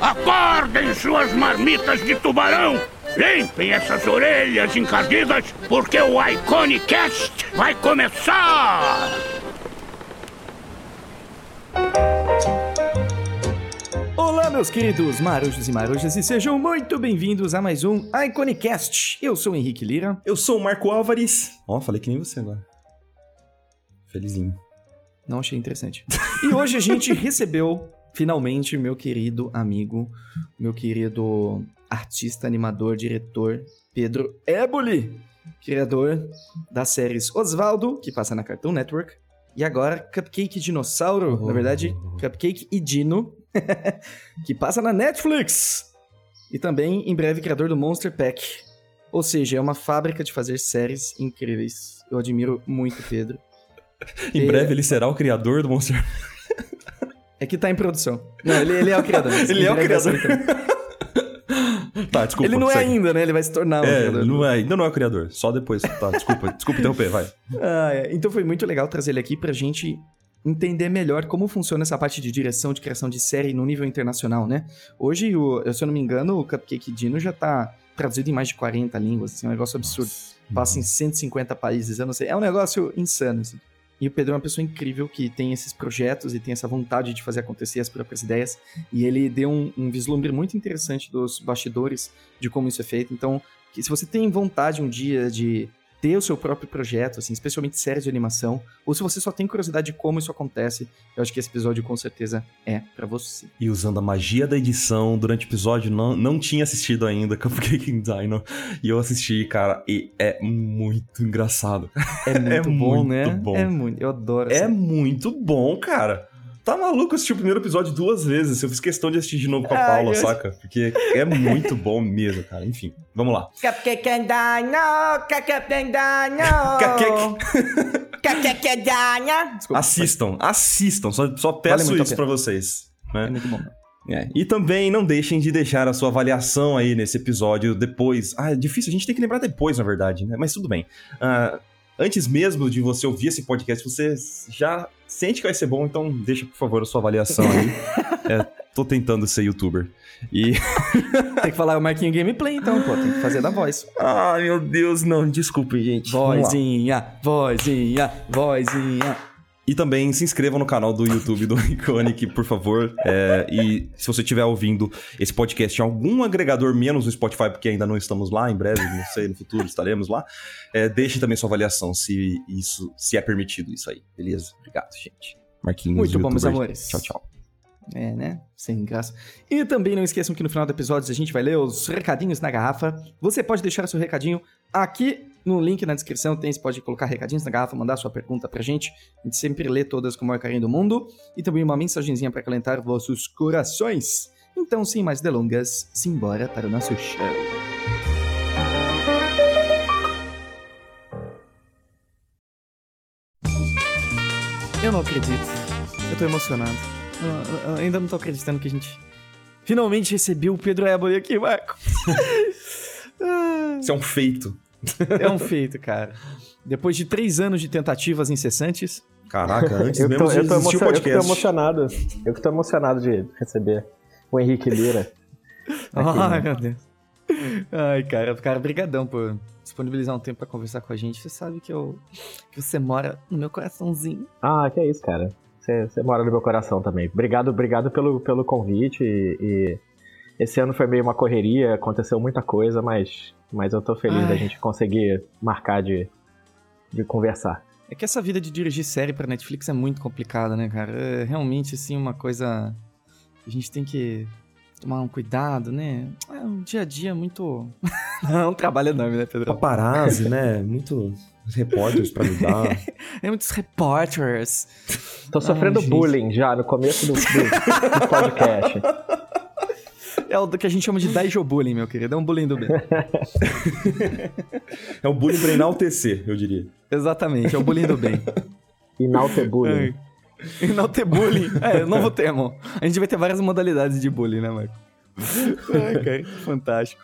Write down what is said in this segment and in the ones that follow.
Acordem suas marmitas de tubarão! Limpem essas orelhas encardidas, porque o Iconicast vai começar! Olá, meus queridos marujos e marujas, e sejam muito bem-vindos a mais um Iconicast. Eu sou o Henrique Lira. Eu sou o Marco Álvares. Ó, falei que nem você agora. Felizinho. Não achei interessante. E hoje a gente recebeu, finalmente, meu querido amigo, meu querido artista, animador, diretor, Pedro Éboli, criador das séries Osvaldo, que passa na Cartoon Network, e agora Cupcake Dinossauro, na verdade, Cupcake e Dino, que passa na Netflix. E também, em breve, criador do Monster Pack. Ou seja, é uma fábrica de fazer séries incríveis. Eu admiro muito Pedro. Em E- breve ele será o criador do Monster. É que tá em produção. Não, ele, ele é o criador. Ele é o vai criador. tá, desculpa. Ele não é segue. ainda, né? Ele vai se tornar um É, criador. não é, ainda não é o criador. Só depois. Tá, desculpa, desculpa interromper, vai. Ah, é. Então foi muito legal trazer ele aqui pra gente entender melhor como funciona essa parte de direção, de criação de série no nível internacional, né? Hoje, o, se eu não me engano, o Cupcake Dino já tá traduzido em mais de 40 línguas, assim, é um negócio absurdo. Passa em 150 países, eu não sei. É um negócio insano, assim. E o Pedro é uma pessoa incrível que tem esses projetos e tem essa vontade de fazer acontecer as próprias ideias. E ele deu um, um vislumbre muito interessante dos bastidores de como isso é feito. Então, se você tem vontade um dia de ter o seu próprio projeto, assim, especialmente séries de animação, ou se você só tem curiosidade de como isso acontece, eu acho que esse episódio com certeza é pra você. E usando a magia da edição durante o episódio, não, não tinha assistido ainda Cupcake Dino. E eu assisti, cara, e é muito engraçado. É muito bom, muito né? bom. É muito, eu adoro É essa- muito bom, cara. Tá maluco eu assisti o primeiro episódio duas vezes. Eu fiz questão de assistir de novo com a Ai, Paula, eu- saca? Porque é muito bom mesmo, cara. Enfim, vamos lá. Desculpa, Assistam, assistam. Só, só peço a isso pra vocês. É Né? muito bom. É. E também não deixem de deixar a sua avaliação aí nesse episódio depois. Ah, é difícil, a gente tem que lembrar depois, na verdade, né? Mas tudo bem. Ah, antes mesmo de você ouvir esse podcast, você já sente que vai ser bom, então deixa, por favor, a sua avaliação aí. É, tô tentando ser youtuber. E. Tem que falar o Marquinho Gameplay, então, pô. Tem que fazer da voz. Ai, meu Deus, não, desculpe, gente. Vozinha, vozinha, vozinha. E também se inscrevam no canal do YouTube do Iconic, por favor. É, e se você estiver ouvindo esse podcast em algum agregador menos o Spotify, porque ainda não estamos lá, em breve, não sei, no futuro estaremos lá, é, deixe também sua avaliação se isso se é permitido isso aí. Beleza? Obrigado, gente. Marquinhos. Muito bom, meus amores. Tchau, tchau. É, né? Sem graça. E também não esqueçam que no final do episódio a gente vai ler os recadinhos na garrafa. Você pode deixar seu recadinho aqui no link na descrição. Tem, você pode colocar recadinhos na garrafa, mandar sua pergunta pra gente. A gente sempre lê todas com o maior carinho do mundo. E também uma mensagenzinha pra acalentar vossos corações. Então, sem mais delongas, simbora para o nosso show. Eu não acredito. Eu tô emocionado. Eu- eu ainda não tô acreditando que a gente finalmente recebeu o Pedro Éboli aqui, Marco. Isso é um feito. é um feito, cara. Depois de três anos de tentativas incessantes, Caraca, antes Eu mesmo tô, de eu, tô existir o emocion- eu que tô emocionado. Eu que tô emocionado de receber o Henrique Lira. Aqui, Ai, né? meu Deus. Ai, cara, cara, brigadão por disponibilizar um tempo pra conversar com a gente. Você sabe que eu que você mora no meu coraçãozinho. Ah, que é isso, cara. Você, você mora no meu coração também. Obrigado, obrigado pelo, pelo convite. E, e esse ano foi meio uma correria, aconteceu muita coisa, mas, mas eu tô feliz Ai. da gente conseguir marcar de, de conversar. É que essa vida de dirigir série pra Netflix é muito complicada, né, cara? É realmente, assim, uma coisa que a gente tem que tomar um cuidado, né? É um dia a dia muito... Não, é um trabalho enorme, né, Pedro? Paparazzi, né? Muito repórteres pra lidar. É muitos repórteres. Tô sofrendo gente. bullying já no começo do, do- do podcast. É o que a gente chama de Daijobullying, meu querido. É um bullying do bem. É o bullying pra enaltecer, eu diria. Exatamente, é o bullying do bem. Inalter bullying. E não ter bullying. É, novo termo. A gente vai ter várias modalidades de bullying, né, Marco? Ai, cara, fantástico.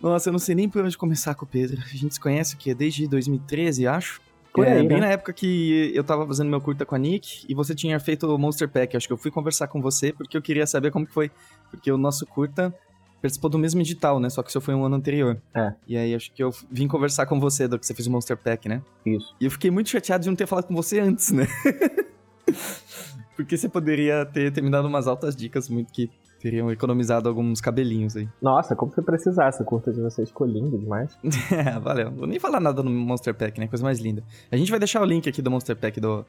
Nossa, eu não sei nem por onde começar com o Pedro. A gente se conhece o quê? Desde 2013, acho. Por é, aí, bem né? na época que eu tava fazendo meu curta com a Nick e você tinha feito o Monster Pack. Acho que eu fui conversar com você porque eu queria saber como que foi. Porque o nosso curta participou do mesmo edital, né? Só que isso foi um ano anterior. É. E aí acho que eu vim conversar com você do que você fez o Monster Pack, né? Isso. E eu fiquei muito chateado de não ter falado com você antes, né? porque você poderia ter, ter me dado umas altas dicas muito que teriam economizado alguns cabelinhos aí. Nossa, como você precisasse, o curta de vocês ficou lindo demais. É, valeu. Vou nem falar nada no Monster Pack, né? Coisa mais linda. A gente vai deixar o link aqui do Monster Pack do...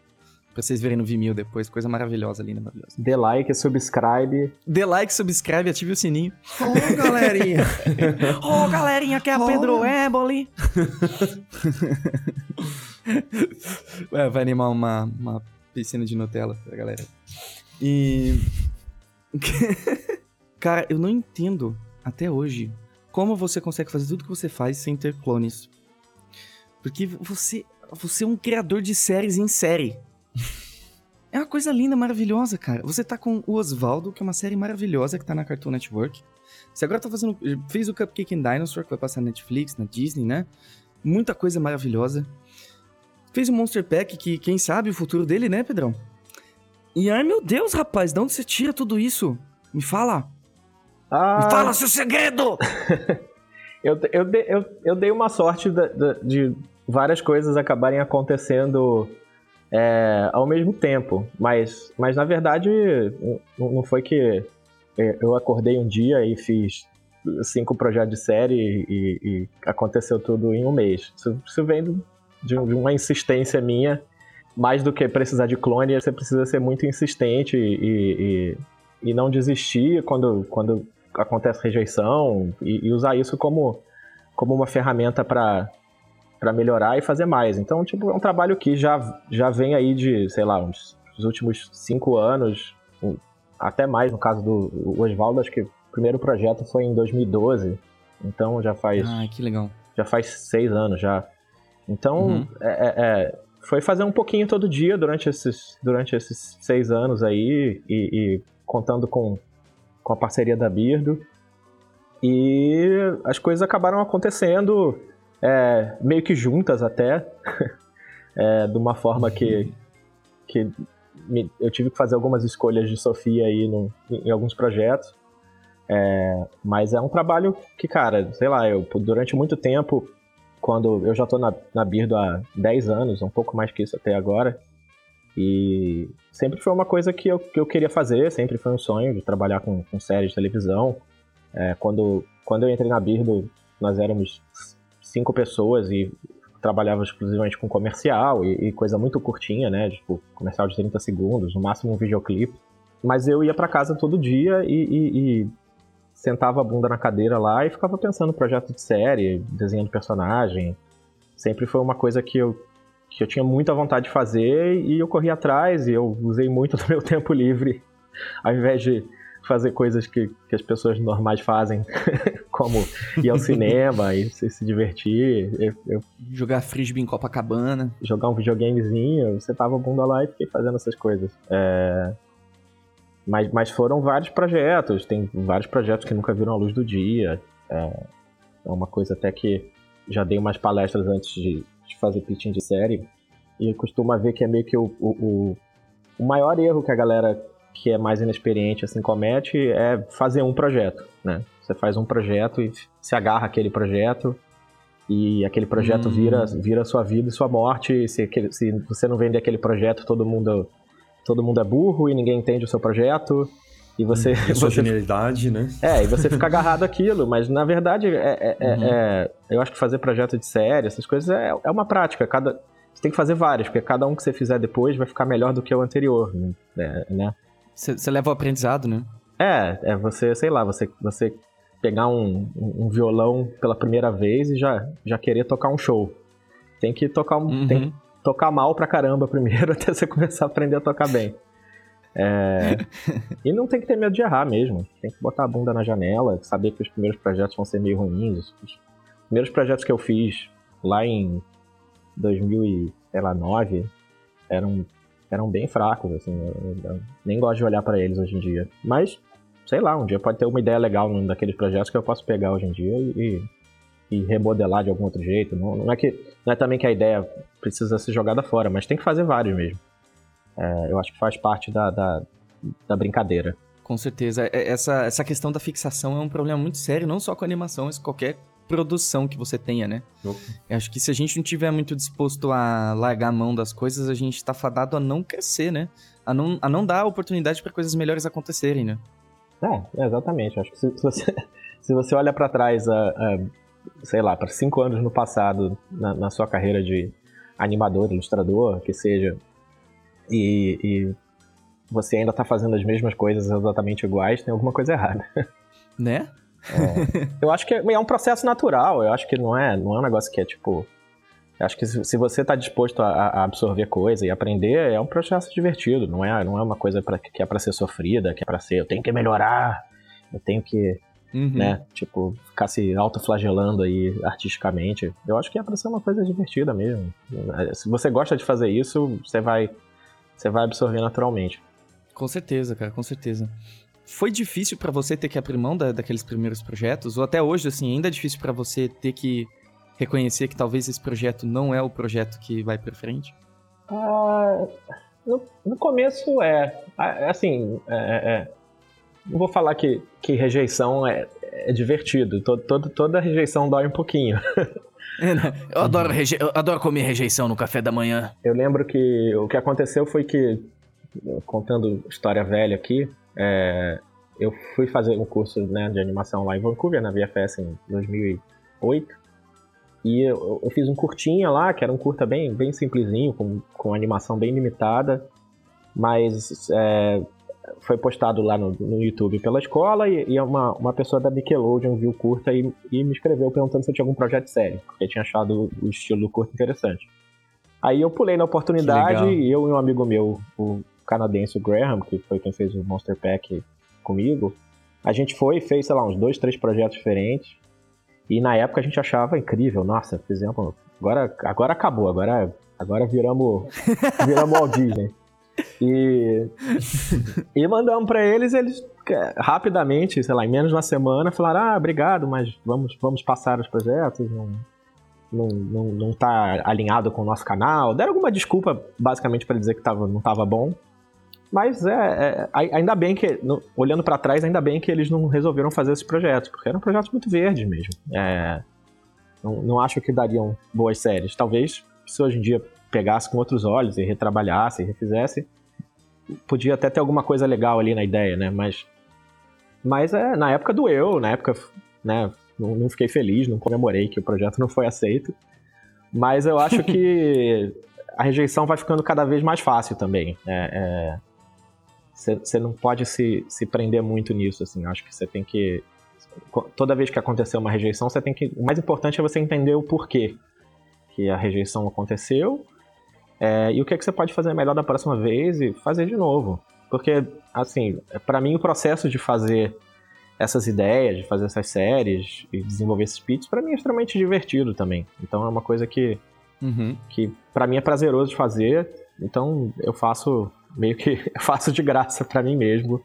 pra vocês verem no Vimeo depois. Coisa maravilhosa, linda, maravilhosa. Dê like, subscribe. Dê like, subscribe, ative o sininho. Ô, galerinha! Ô, galerinha, que é a Oh. Pedro Éboli. é, vai animar uma, uma piscina de Nutella pra galera. E... Cara, eu não entendo, até hoje, como você consegue fazer tudo que você faz sem ter clones. Porque você, você é um criador de séries em série. É uma coisa linda, maravilhosa, cara. Você tá com o Osvaldo, que é uma série maravilhosa que tá na Cartoon Network. Você agora tá fazendo. Fez o Cupcake and Dinosaur, que vai passar na Netflix, na Disney, né? Muita coisa maravilhosa. Fez o Monster Pack, que quem sabe o futuro dele, né, Pedrão? E ai meu Deus, rapaz, de onde você tira tudo isso? Me fala! Ah, Me fala seu segredo! eu, eu, dei- eu, eu dei uma sorte da- da- de várias coisas acabarem acontecendo é, ao mesmo tempo. Mas, mas na verdade, não, foi que é, eu acordei um dia e fiz cinco projetos de série e, e aconteceu tudo em um mês. Isso, isso vem de, de uma insistência minha. Mais do que precisar de clone, você precisa ser muito insistente e, e, e não desistir quando, quando acontece rejeição e, e usar isso como, como uma ferramenta para para melhorar e fazer mais. Então, tipo, é um trabalho que já, já vem aí de, sei lá, uns os últimos cinco anos, até mais no caso do Oswaldo, acho que o primeiro projeto foi em 2012, então já faz Ai, que legal. já faz seis anos já. Então, Uhum. é, é- é, foi fazer um pouquinho todo dia durante esses, durante esses seis anos aí, e, e contando com, com a parceria da Birdo. E as coisas acabaram acontecendo é, meio que juntas até, é, de uma forma que, que me- eu tive que fazer algumas escolhas de Sofia aí no- em, em alguns projetos. É, mas é um trabalho que, cara, sei lá, eu durante muito tempo, quando eu já tô na, na Birdo há 10 anos, um pouco mais que isso até agora, e sempre foi uma coisa que eu, que eu queria fazer, sempre foi um sonho de trabalhar com, com séries de televisão. É, quando, quando eu entrei na Birdo, nós éramos cinco pessoas e trabalhava exclusivamente com comercial e, e coisa muito curtinha, né? Tipo, comercial de 30 segundos, no máximo um videoclipe. Mas eu ia pra casa todo dia e, e- e sentava a bunda na cadeira lá e ficava pensando em projeto de série, desenhando personagem. Sempre foi uma coisa que eu, que eu tinha muita vontade de fazer e eu corri atrás e eu usei muito do meu tempo livre, ao invés de fazer coisas que, que as pessoas normais fazem, como ir ao cinema e se, se divertir. Eu, eu Jogar frisbee em Copacabana. jogar um videogamezinho, você tava a bunda lá e fiquei fazendo essas coisas. É, Mas, mas foram vários projetos, tem vários projetos que nunca viram a luz do dia. É, é uma coisa até que já dei umas palestras antes de, de fazer pitching de série, e costuma ver que é meio que o, o, o- maior erro que a galera que é mais inexperiente assim comete é fazer um projeto, né? Você faz um projeto e se agarra àquele projeto e aquele projeto Hum. vira vira sua vida e sua morte. E se, aquele- se você não vender aquele projeto, todo mundo todo mundo é burro e ninguém entende o seu projeto. E você, E a sua você genialidade, né? é, e você fica agarrado àquilo, mas na verdade, é, é- é- Uhum. é- eu acho que fazer projeto de série, essas coisas, é, é uma prática. Cada, você tem que fazer vários, porque cada um que você fizer depois vai ficar melhor do que o anterior, né? né? Você leva o aprendizado, né? É, é você, sei lá, você, você pegar um, um violão pela primeira vez e já, já querer tocar um show. Tem que tocar um, Uhum. tem tocar mal pra caramba primeiro até você começar a aprender a tocar bem. É, e não tem que ter medo de errar mesmo. Tem que botar a bunda na janela, saber que os primeiros projetos vão ser meio ruins. Os primeiros projetos que eu fiz lá em 2009 eram, eram bem fracos, assim. eu- eu nem gosto de olhar pra eles hoje em dia. Mas, sei lá, um dia pode ter uma ideia legal num daqueles projetos que eu posso pegar hoje em dia e, e remodelar de algum outro jeito. Não, não, é que não é também que a ideia precisa ser jogada fora, mas tem que fazer vários mesmo. É, eu acho que faz parte da, da, da brincadeira. Com certeza. É, essa, essa questão da fixação é um problema muito sério, não só com animação, mas qualquer produção que você tenha, né? Eu acho que se a gente não tiver muito disposto a largar a mão das coisas, a gente tá fadado a não crescer, né? A não, a não dar oportunidade para coisas melhores acontecerem, né? É, exatamente. Acho que se, se você, se você olha para trás, a, a, sei lá, para cinco anos no passado, na, na, sua carreira de animador, ilustrador, que seja, e, e você ainda tá fazendo as mesmas coisas exatamente iguais, tem alguma coisa errada. Né? É, eu acho que é, é um processo natural, eu acho que não é, não é um negócio que é tipo. Eu acho que se, se você está disposto a, a, absorver coisa e aprender, é um processo divertido, não é, não é uma coisa pra, que é para ser sofrida, que é para ser, eu tenho que melhorar, eu tenho que, uhum. né, tipo, ficar se autoflagelando aí artisticamente. Eu acho que é para ser uma coisa divertida mesmo. Se você gosta de fazer isso, você vai, você vai absorver naturalmente. Com certeza, cara, com certeza. Foi difícil para você ter que abrir mão da, daqueles primeiros projetos? Ou até hoje, assim, ainda é difícil para você ter que reconhecer que talvez esse projeto não é o projeto que vai para frente? Ah, no, no, começo é. Ah, assim, é, é, é, não vou falar que, que rejeição é, é divertido. Todo, todo, toda rejeição dói um pouquinho. É, né? eu, adoro reje... eu adoro comer rejeição no café da manhã. Eu lembro que o que aconteceu foi que, contando história velha aqui, é, eu fui fazer um curso né, de animação lá em Vancouver, na VFS, em 2008. E eu, eu, fiz um curtinha lá, que era um curta bem, bem simplesinho, com, com animação bem limitada. Mas é, foi postado lá no, no, YouTube pela escola e, e, uma, uma pessoa da Nickelodeon viu o curta e, e, me escreveu perguntando se eu tinha algum projeto sério, porque tinha achado o estilo do curta interessante. Aí eu pulei na oportunidade e eu e um amigo meu, o canadense, o Graham, que foi quem fez o Monster Pack comigo, a gente foi e fez, sei lá, uns dois, três projetos diferentes. E na época a gente achava incrível, nossa, fizemos. Agora, agora acabou, agora, agora viramos, viramos Walt Disney. E, e mandamos para eles, eles rapidamente, sei lá, em menos de uma semana, falaram: ah, obrigado, mas vamos, vamos passar os projetos, não, não, não, não tá alinhado com o nosso canal. Deram alguma desculpa, basicamente, para dizer que tava, não tava bom. Mas é, é ainda bem que, no, olhando para trás, ainda bem que eles não resolveram fazer esse projeto, porque eram projetos muito verdes mesmo. É, não, não acho que dariam boas séries. Talvez, se hoje em dia pegasse com outros olhos e retrabalhasse e refizesse, podia até ter alguma coisa legal ali na ideia, né? Mas, mas é, na época doeu, na época, né? Não, não fiquei feliz, não comemorei que o projeto não foi aceito. Mas eu acho que a rejeição vai ficando cada vez mais fácil também. É, é você não pode se, se prender muito nisso, assim. Eu acho que você tem que. Toda vez que acontecer uma rejeição, você tem que. O mais importante é você entender o porquê que a rejeição aconteceu é, e o que, é que você pode fazer melhor da próxima vez e fazer de novo. Porque, assim, para mim o processo de fazer essas ideias, de fazer essas séries e desenvolver esses pitches, para mim é extremamente divertido também. Então é uma coisa que, uhum. que para mim é prazeroso de fazer. Então eu faço meio que faço de graça para mim mesmo.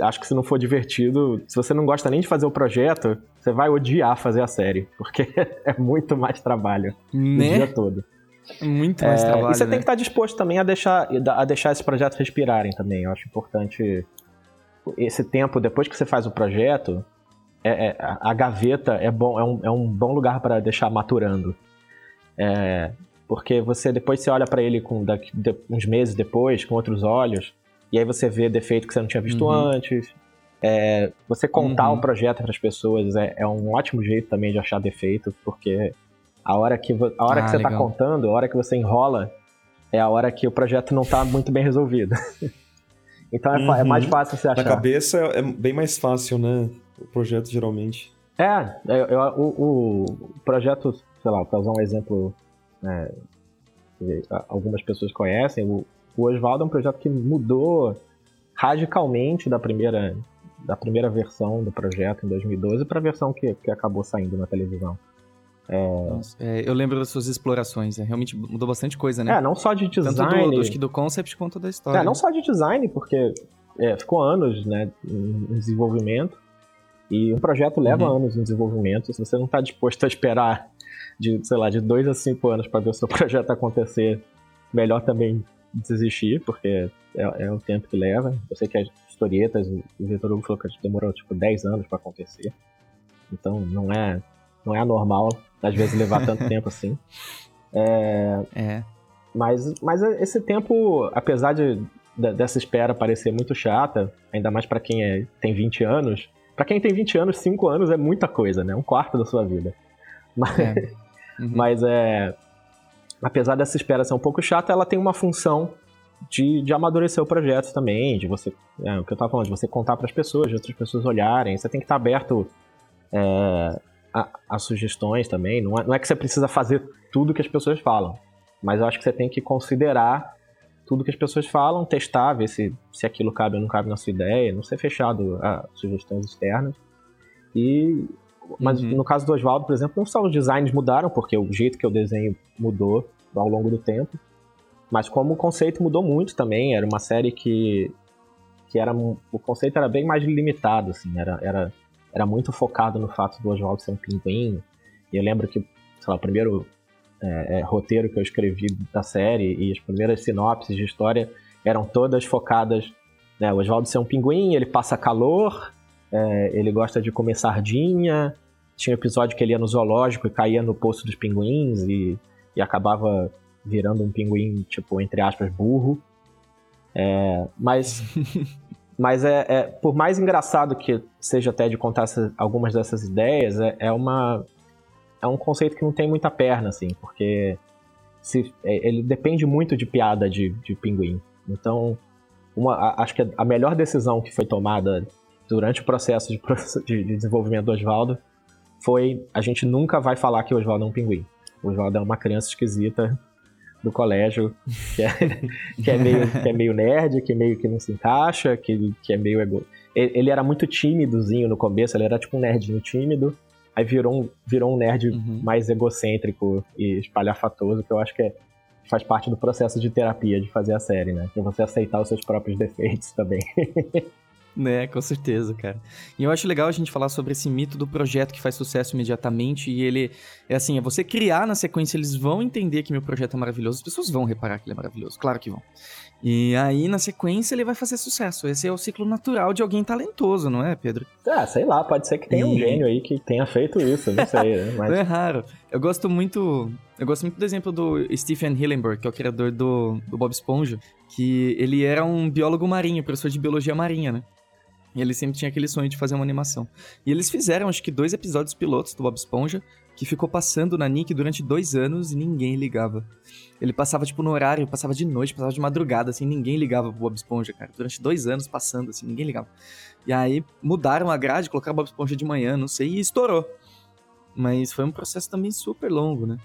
Acho que se não for divertido, se você não gosta nem de fazer o projeto, você vai odiar fazer a série, porque é muito mais trabalho né? o dia todo. Muito mais é, trabalho. E você né? tem que estar disposto também a deixar, a deixar esse projeto respirarem também. Eu acho importante esse tempo depois que você faz o projeto. É, é, a gaveta é, bom, é, um, é um bom lugar para deixar maturando. É, porque você depois você olha para ele com daqui, de, uns meses depois, com outros olhos, e aí você vê defeito que você não tinha visto uhum. antes. É, você contar uhum. o projeto para as pessoas é, é, um ótimo jeito também de achar defeito, porque a hora que, a hora ah, que você está contando, a hora que você enrola, é a hora que o projeto não está muito bem resolvido. então é, uhum. é, mais fácil você achar. Na cabeça é bem mais fácil, né? O projeto geralmente. É, eu, eu, o, o projeto, sei lá, para usar um exemplo né, algumas pessoas conhecem, o, o Oswaldo é um projeto que mudou radicalmente da primeira, da primeira versão do projeto em 2012 para a versão que, que acabou saindo na televisão. É... Nossa, é, eu lembro das suas explorações, é, realmente mudou bastante coisa, né? É, não só de design. Tanto do, acho que do concept quanto da história. É, não só de design, porque é, ficou anos né, em desenvolvimento, E um projeto leva Uhum. anos no desenvolvimento. Se você não está disposto a esperar de, sei lá, de dois a cinco anos para ver o seu projeto acontecer, melhor também desistir, porque é, é o tempo que leva. Eu sei que as historietas, o o Vitor Hugo falou que demorou tipo 10 anos para acontecer. Então não é, não é anormal, às vezes, levar tanto tempo assim. É, É. mas, mas esse tempo, apesar de, de- dessa espera parecer muito chata, ainda mais pra quem é, tem 20 anos, Pra quem tem 20 anos, 5 anos é muita coisa, né? Um quarto da sua vida. Mas É. Uhum. mas é. Apesar dessa espera ser um pouco chata, ela tem uma função de, de amadurecer o projeto também, de você. É, o que eu tava falando, de você contar para as pessoas, de outras pessoas olharem. Você tem que estar aberto é, a, a sugestões também. Não é, não é que você precisa fazer tudo que as pessoas falam, mas eu acho que você tem que considerar tudo que as pessoas falam, testar, ver se, se aquilo cabe ou não cabe na sua ideia, não ser fechado a sugestões externas. E mas Uhum. no caso do Oswaldo, por exemplo, não só os designs mudaram, porque o jeito que eu desenho mudou ao longo do tempo, mas como o conceito mudou muito também. Era uma série que, que era o conceito era bem mais limitado, assim, era, era, era muito focado no fato do Oswaldo ser um pinguim. E eu lembro que, sei lá, o primeiro é, é, roteiro que eu escrevi da série e as primeiras sinopses de história eram todas focadas. Né, o Oswaldo ser um pinguim, ele passa calor, é, ele gosta de comer sardinha. Tinha um episódio que ele ia no zoológico e caía no poço dos pinguins e, e acabava virando um pinguim, tipo, entre aspas, burro. É, mas mas é, é- por mais engraçado que seja até de contar essa- algumas dessas ideias, é, é uma é um conceito que não tem muita perna, assim, porque se, é- ele depende muito de piada de, de pinguim. Então, uma, acho que a melhor decisão que foi tomada durante o processo de, de- de desenvolvimento do Oswaldo foi a gente nunca vai falar que o Oswaldo é um pinguim. O Oswaldo é uma criança esquisita do colégio, que é, que é, meio, que é meio nerd, que meio que não se encaixa, que, que é meio ego... Ele, ele era muito tímidozinho no começo, ele era tipo um nerdinho tímido, aí virou um, virou um nerd Uhum. mais egocêntrico e espalhafatoso, que eu acho que é- faz parte do processo de terapia de fazer a série, né? Pra você aceitar os seus próprios defeitos também. Né, com certeza, cara. E eu acho legal a gente falar sobre esse mito do projeto que faz sucesso imediatamente e ele é assim, é você criar na sequência, eles vão entender que meu projeto é maravilhoso, as pessoas vão reparar que ele é maravilhoso, claro que vão. E aí na sequência ele vai fazer sucesso. Esse é o ciclo natural de alguém talentoso, não é, Pedro? ah, sei lá, pode ser que tenha um E- gênio aí que tenha feito isso, não sei, né? Mas Não é raro. Eu gosto muito. Eu gosto muito do exemplo do Stephen Hillenburg, que é o criador do, do Bob Esponja, que ele era um biólogo marinho, professor de biologia marinha, né? E ele sempre tinha aquele sonho de fazer uma animação. E eles fizeram, acho que, dois episódios pilotos do Bob Esponja, que ficou passando na Nick durante dois anos e ninguém ligava. Ele passava, tipo, no horário, passava de noite, passava de madrugada, assim, ninguém ligava pro Bob Esponja, cara. Durante dois anos passando, assim, ninguém ligava. E aí mudaram a grade, colocaram Bob Esponja de manhã, não sei, e estourou. Mas foi um processo também super longo, né?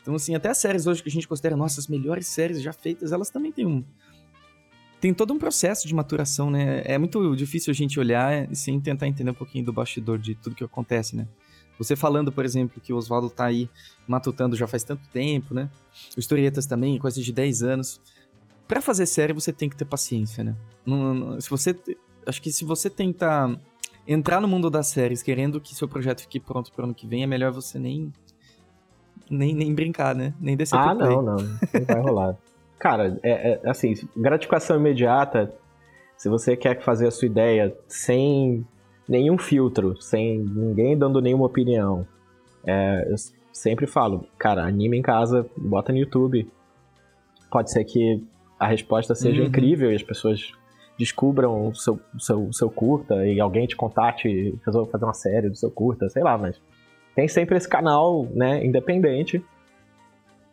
Então, assim, até as séries hoje que a gente considera nossas melhores séries já feitas, elas também têm um. Tem todo um processo de maturação, né? É muito difícil a gente olhar sem tentar entender um pouquinho do bastidor de tudo que acontece, né? Você falando, por exemplo, que o Oswaldo tá aí matutando já faz tanto tempo, né? O Historietas também, coisa de 10 anos. Pra fazer série, você tem que ter paciência, né? Não- não- se você. Acho que se você tentar entrar no mundo das séries querendo que seu projeto fique pronto pro ano que vem, é melhor você nem. Nem, nem brincar, né? Nem descer Ah, play. não, não. Não vai rolar. Cara, é, é, assim, gratificação imediata, se você quer fazer a sua ideia sem nenhum filtro, sem ninguém dando nenhuma opinião, é, eu sempre falo, cara, anime em casa, bota no YouTube. Pode ser que a resposta seja Uhum. incrível e as pessoas descubram o seu, seu, seu curta e alguém te contate e resolva fazer uma série do seu curta, sei lá, mas tem sempre esse canal, né, independente,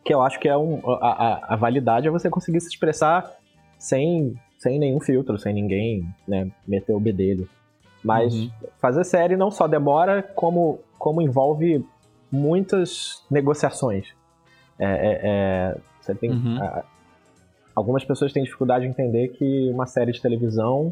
que eu acho que é um, a, a, a validade é você conseguir se expressar sem, sem nenhum filtro, sem ninguém né, meter o bedelho. Mas Uhum. fazer série não só demora, como, como envolve muitas negociações. É, é- é, você tem, Uhum. algumas pessoas têm dificuldade de entender que uma série de televisão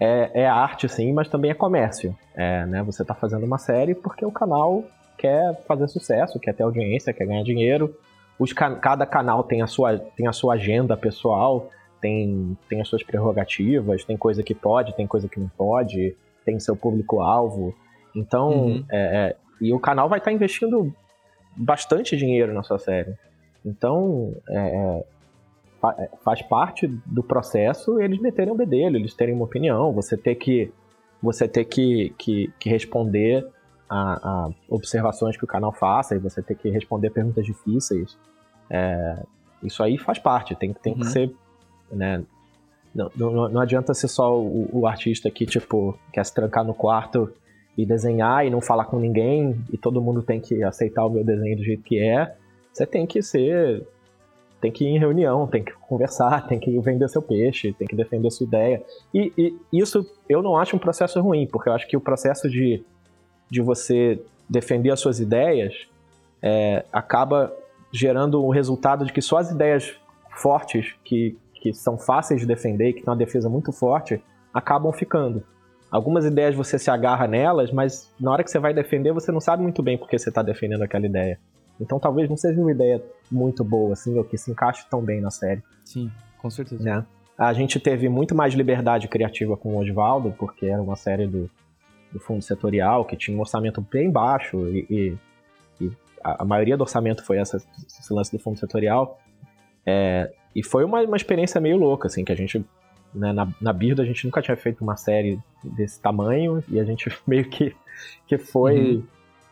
é, é arte, sim, mas também é comércio. É, né, você está fazendo uma série porque o canal quer fazer sucesso, quer ter audiência, quer ganhar dinheiro. Os can- cada canal tem a, sua, tem a sua agenda pessoal, tem, tem as suas prerrogativas, tem coisa que pode, tem coisa que não pode. tem seu público-alvo. Então, Uhum. é, é, e o canal vai estar investindo bastante dinheiro na sua série. Então, é, é, é, faz parte do processo eles meterem o bedelho, eles terem uma opinião, você ter que, você ter que, que, que responder a, a observações que o canal faça e você ter que responder perguntas difíceis. É, isso aí faz parte, tem, tem Uhum. que ser. Né, não, não, não adianta ser só o, o artista que, tipo, quer se trancar no quarto e desenhar e não falar com ninguém e todo mundo tem que aceitar o meu desenho do jeito que é. Você tem que ser. Tem que ir em reunião, tem que conversar, tem que vender seu peixe, tem que defender sua ideia. E, e isso eu não acho um processo ruim, porque eu acho que o processo de, de você defender as suas ideias é, acaba gerando um resultado de que só as ideias fortes, que, que são fáceis de defender que têm uma defesa muito forte, acabam ficando. Algumas ideias você se agarra nelas, mas na hora que você vai defender, você não sabe muito bem porque você está defendendo aquela ideia. Então talvez não seja uma ideia muito boa, assim, ou que se encaixe tão bem na série, Sim, com certeza. né? A gente teve muito mais liberdade criativa com o Oswaldo, porque era uma série do, do fundo setorial, que tinha um orçamento bem baixo, e- e a, a maioria do orçamento foi essa, esse lance do fundo setorial. É, e foi uma, uma experiência meio louca, assim, que a gente, né, na, na Birdo, a gente nunca tinha feito uma série desse tamanho, e a gente meio que, que foi Uhum.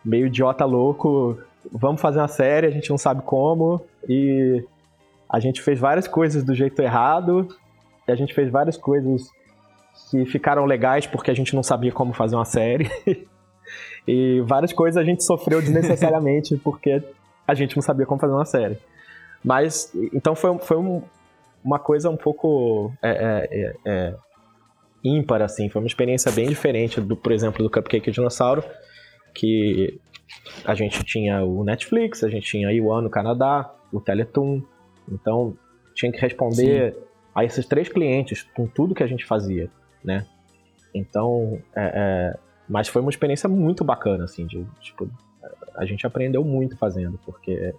meio idiota louco, vamos fazer uma série, a gente não sabe como, e a gente fez várias coisas do jeito errado, e a gente fez várias coisas que ficaram legais porque a gente não sabia como fazer uma série. e várias coisas a gente sofreu desnecessariamente porque a gente não sabia como fazer uma série. Mas, então foi, foi um- uma coisa um pouco é, é, é, é, ímpar, assim. Foi uma experiência bem diferente, do, por exemplo, do Cupcake Dinossauro, que a gente tinha o Netflix, a gente tinha a Iwan no Canadá, o Teletoon. Então, tinha que responder a esses três clientes com tudo que a gente fazia, né? Então, é, é, mas foi uma experiência muito bacana, assim, de, tipo, a gente aprendeu muito fazendo, porque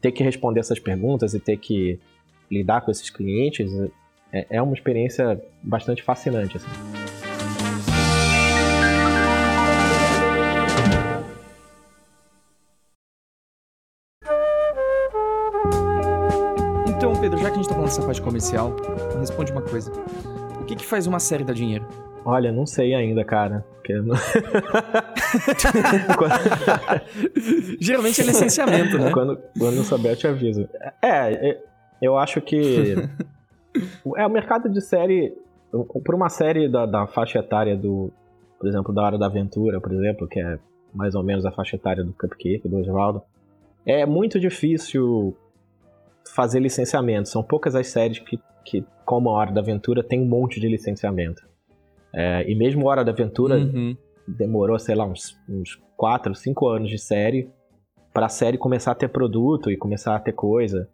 ter que responder essas perguntas e ter que lidar com esses clientes é, é uma experiência bastante fascinante, assim. Então, Pedro, já que a gente tá falando dessa parte comercial, me responde uma coisa. O que que faz uma série dar dinheiro? Olha, não sei ainda, cara. porque Geralmente é licenciamento, né? quando, quando eu souber, eu te aviso. É, é, eu acho que. é o mercado de série. Por uma série da, da faixa etária do. Por exemplo, da Hora da Aventura, por exemplo, que é mais ou menos a faixa etária do Cupcake, do Oswaldo. É muito difícil fazer licenciamento. São poucas as séries que, que como a Hora da Aventura, tem um monte de licenciamento. É, e mesmo a Hora da Aventura Uhum. demorou, sei lá, uns, uns 4, 5 anos de série pra série começar a ter produto e começar a ter coisa.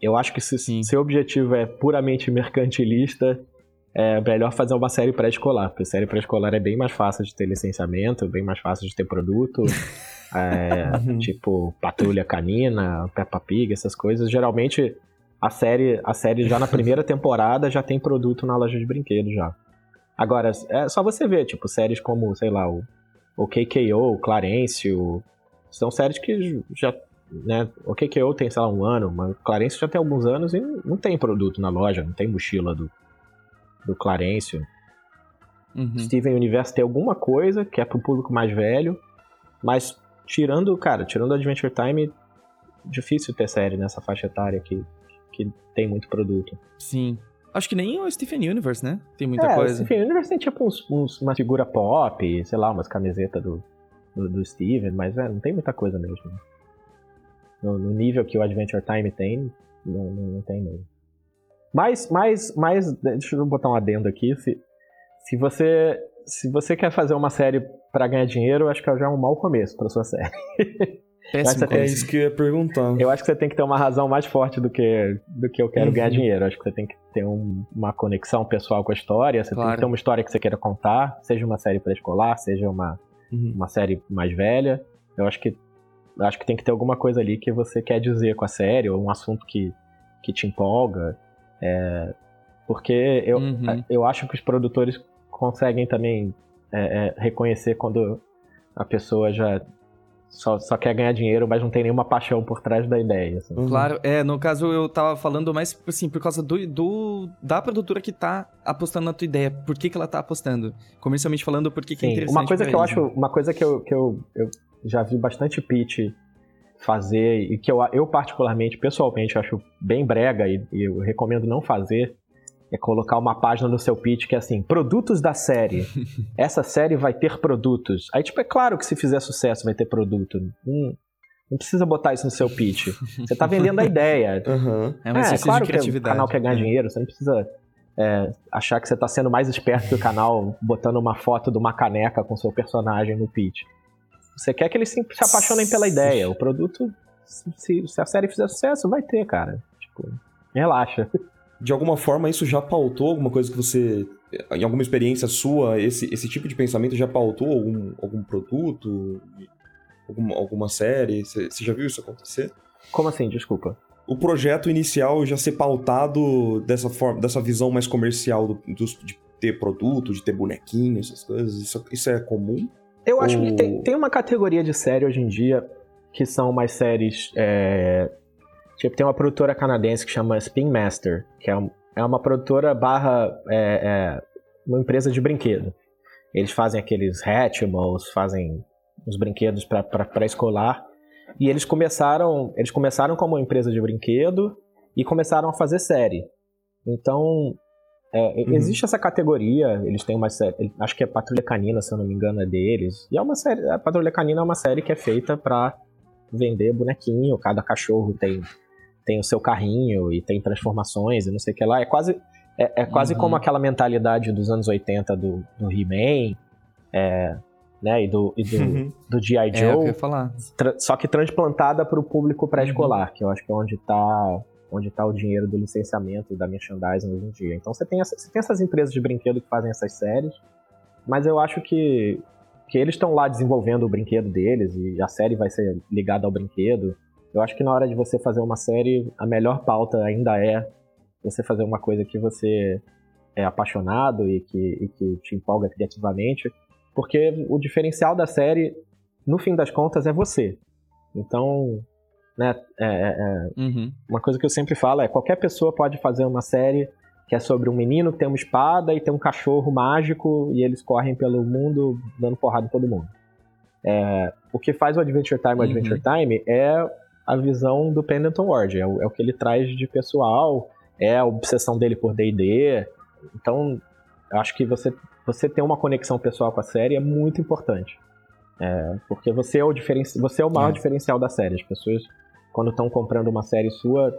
Eu acho que se Sim. seu objetivo é puramente mercantilista, é melhor fazer uma série pré-escolar, porque série pré-escolar é bem mais fácil de ter licenciamento, bem mais fácil de ter produto. é, Uhum. tipo Patrulha Canina, Peppa Pig, essas coisas. Geralmente a série, a série já na primeira temporada já tem produto na loja de brinquedos já. Agora, é só você ver, tipo, séries como, sei lá, o, o KKO, o Clarence, o- são séries que já, né, o KKO tem, sei lá, um ano, mas o Clarence já tem alguns anos e não tem produto na loja, não tem mochila do, do Clarence. Uhum. Steven Universe tem alguma coisa que é pro público mais velho, mas tirando, cara, tirando Adventure Time, difícil ter série nessa faixa etária que, que tem muito produto. Sim. Acho que nem o Stephen Universe, né? Tem muita é, coisa. o Steven Universe tem tipo uns, uns- uma figura pop, sei lá, umas camisetas do, do, do Steven, mas é, não tem muita coisa mesmo. No, no nível que o Adventure Time tem, não, não, não tem mesmo. Mas, mas, mas, deixa eu botar um adendo aqui. Se, se, você, se você quer fazer uma série pra ganhar dinheiro, eu acho que já é um mau começo pra sua série. Péssimo Essa É isso que eu ia perguntar. Eu acho que você tem que ter uma razão mais forte do que, do que eu quero Uhum. ganhar dinheiro. Eu acho que você tem que ter um- uma conexão pessoal com a história. Você tem Claro. que ter uma história que você queira contar, seja uma série pré-escolar, seja uma, Uhum. uma série mais velha. Eu acho que eu acho que tem que ter alguma coisa ali que você quer dizer com a série, ou um assunto que, que te empolga. É, porque eu, Uhum. eu acho que os produtores conseguem também é, é, reconhecer quando a pessoa já só, só quer ganhar dinheiro, mas não tem nenhuma paixão por trás da ideia. Assim. Uhum. Claro, é, no caso eu tava falando mais, assim, por causa do, do da produtora que tá apostando na tua ideia. Por que, que ela tá apostando? Comercialmente falando, por que, que é interessante Uma coisa que eu eles, acho, uma coisa que eu, que eu, eu já vi bastante pitch fazer e que eu, eu particularmente, pessoalmente, acho bem brega e, e eu recomendo não fazer, é colocar uma página no seu pitch que é assim, produtos da série. Essa série vai ter produtos. Aí, tipo, é claro que se fizer sucesso vai ter produto. Hum, não precisa botar isso no seu pitch. Você tá vendendo a ideia. Uhum. É, é claro que o canal quer ganhar é. dinheiro, você não precisa é, achar que você tá sendo mais esperto que o canal botando uma foto de uma caneca com seu personagem no pitch. Você quer que eles se, se apaixonem pela ideia. O produto, se, se a série fizer sucesso, vai ter, cara. Tipo, relaxa de alguma forma isso já pautou alguma coisa que você, em alguma experiência sua, esse, esse tipo de pensamento já pautou algum, algum produto, alguma, alguma série? Você, já viu isso acontecer? Como assim? Desculpa. O projeto inicial já ser pautado dessa forma, dessa visão mais comercial do, do de ter produto, de ter bonequinho, essas coisas. Isso, isso é comum? Eu acho Ou... que tem, tem uma categoria de série hoje em dia que são mais séries é, Tipo, tem uma produtora canadense que chama Spin Master, que é, é uma produtora barra é, é, uma empresa de brinquedo. Eles fazem aqueles Hatchimals, fazem os brinquedos para pré-escolar. E eles começaram, eles começaram como uma empresa de brinquedo e começaram a fazer série. Então, é, uhum. existe essa categoria, eles têm uma série, acho que é Patrulha Canina, se eu não me engano, é deles. E é uma série, a Patrulha Canina é uma série que é feita para vender bonequinho, cada cachorro tem tem o seu carrinho e tem transformações e não sei o que lá. É quase, é, é quase uhum. como aquela mentalidade dos anos 80 do, do He-Man, é, né, e do, e do, uhum. do G.I. É, Joe. É, falar. só que transplantada para o público pré-escolar, uhum. que eu acho que é onde está onde tá o dinheiro do licenciamento da merchandising hoje em dia. Então você tem, essa, você tem essas empresas de brinquedo que fazem essas séries, mas eu acho que, que eles estão lá desenvolvendo o brinquedo deles e a série vai ser ligada ao brinquedo. Eu acho que na hora de você fazer uma série, a melhor pauta ainda é você fazer uma coisa que você é apaixonado e que, e que te empolga criativamente, porque o diferencial da série, no fim das contas, é você. Então, né, é, é, é uhum. uma coisa que eu sempre falo é qualquer pessoa pode fazer uma série que é sobre um menino que tem uma espada e tem um cachorro mágico e eles correm pelo mundo dando porrada em todo mundo. É, o que faz o Adventure Time o Adventure uhum. Time é a visão do Pendleton Ward. É o, é o que ele traz de pessoal, é a obsessão dele por D&D. Então, acho que você, você ter uma conexão pessoal com a série é muito importante. É, porque você é o, você é o maior é. diferencial da série. As pessoas, quando estão comprando uma série sua,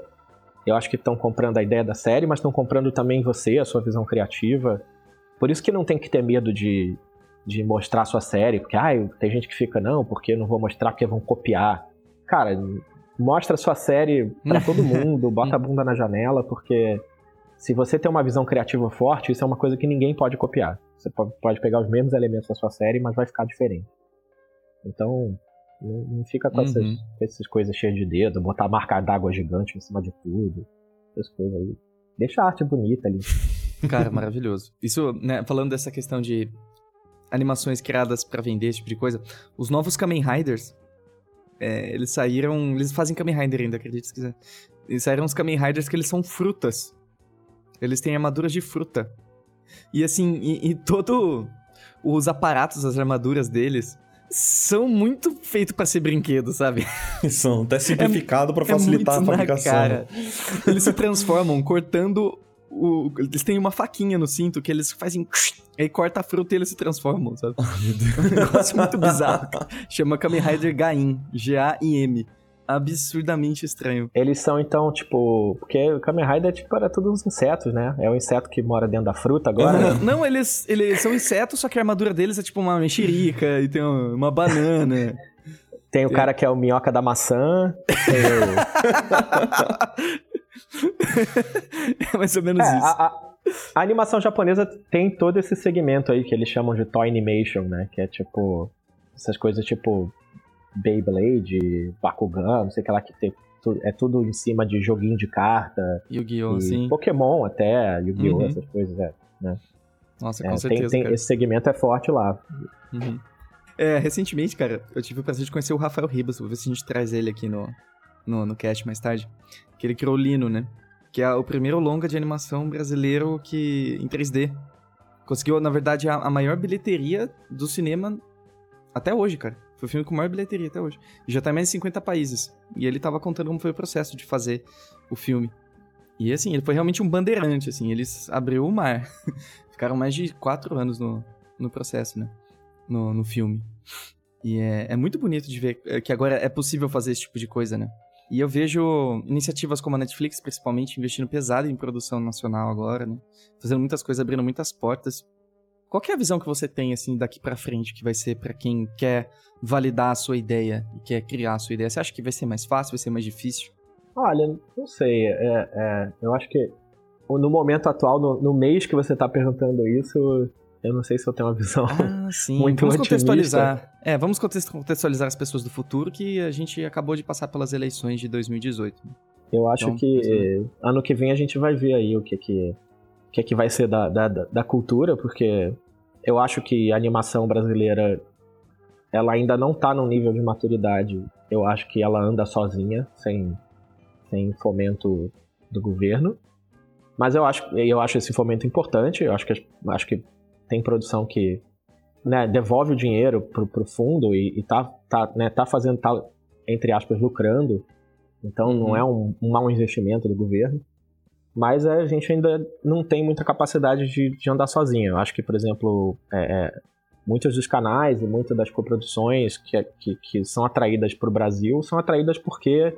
eu acho que estão comprando a ideia da série, mas estão comprando também você, a sua visão criativa. Por isso que não tem que ter medo de, de mostrar a sua série, porque ah, tem gente que fica, não, porque não vou mostrar porque vão copiar. Cara, mostra sua série para todo mundo, bota a bunda na janela, porque se você tem uma visão criativa forte, isso é uma coisa que ninguém pode copiar. Você pode pegar os mesmos elementos da sua série, mas vai ficar diferente. Então, não, fica com, uhum. essas, com essas coisas cheias de dedo, botar marca d'água gigante em cima de tudo, essas coisas aí. Deixa a arte bonita ali. Cara, maravilhoso. Isso, né, falando dessa questão de animações criadas para vender, esse tipo de coisa, os novos Kamen Riders, é, eles saíram. Eles fazem Kamen Rider ainda, acredite se quiser. Eles saíram uns Kamen Riders que eles são frutas. Eles têm armaduras de fruta. E assim, e, e todo os aparatos, as armaduras deles são muito feitos para ser brinquedo, sabe? São até simplificado é, para facilitar é a fabricação. Cara. Eles se transformam cortando o, eles têm uma faquinha no cinto que eles fazem. Aí corta a fruta e eles se transformam, sabe? Oh, meu Deus. um negócio muito bizarro. Chama Kamen Rider Gaim. G-A-I-M. Absurdamente estranho. Eles são então, tipo. Porque o Kamen Rider é tipo, era tudo uns insetos, né? É o um inseto que mora dentro da fruta agora. Não, não eles, eles são insetos, só que a armadura deles é tipo uma mexerica e tem uma banana. Tem o cara que é o minhoca da maçã. Tem. é mais ou menos é, isso. A, a, a, animação japonesa tem todo esse segmento aí que eles chamam de toy animation, né? Que é tipo. Essas coisas tipo. Beyblade, Bakugan, não sei o que lá que tem. É tudo em cima de joguinho de carta. Yu-Gi-Oh! sim. Pokémon até, Yu-Gi-Oh! Uhum. essas coisas, é, né? Nossa, É, com tem- certeza. tem- cara. esse segmento é forte lá. Uhum. É, recentemente, cara, eu tive o prazer de conhecer o Rafael Ribas. Vou ver se a gente traz ele aqui no, no, no cast mais tarde. Que ele criou o Lino, né? Que é o primeiro longa de animação brasileiro que em 3D. Conseguiu, na verdade, a, a maior bilheteria do cinema até hoje, cara. Foi o filme com maior bilheteria até hoje. Já tá em mais de 50 países. E ele tava contando como foi o processo de fazer o filme. E assim, ele foi realmente um bandeirante, assim. Eles abriu o mar. Ficaram mais de quatro anos no, no processo, né? No, no filme. E é, é muito bonito de ver é, que agora é possível fazer esse tipo de coisa, né? E eu vejo iniciativas como a Netflix, principalmente, investindo pesado em produção nacional agora, né? Fazendo muitas coisas, abrindo muitas portas. Qual é a visão que você tem, assim, daqui pra frente, que vai ser pra quem quer validar a sua ideia e quer criar a sua ideia? Você acha que vai ser mais fácil, vai ser mais difícil? Olha, não sei. é- é, eu acho que no momento atual, no, no mês que você tá perguntando isso, eu não sei se eu tenho uma visão. Ah, sim. Muito vamos otimista. contextualizar. É, vamos context- contextualizar as pessoas do futuro que a gente acabou de passar pelas eleições de 2018. Eu acho Então, que mas, eh, ano que vem a gente vai ver aí o que que, o que, que vai ser da, da, da- da cultura, porque eu acho que a animação brasileira ela ainda não tá num nível de maturidade. Eu acho que ela anda sozinha, sem, sem fomento do governo. Mas eu acho, eu acho esse fomento importante. Eu acho que, acho que tem produção que né, devolve o dinheiro pro, pro fundo e, e tá, tá, né, tá fazendo, tá, entre aspas, lucrando. Então não Uhum. é um, um mau investimento do governo. Mas a gente ainda não tem muita capacidade de, de andar sozinho. Eu acho que, por exemplo, é, é, muitos dos canais e muitas das coproduções que, que, que são atraídas para o Brasil são atraídas porque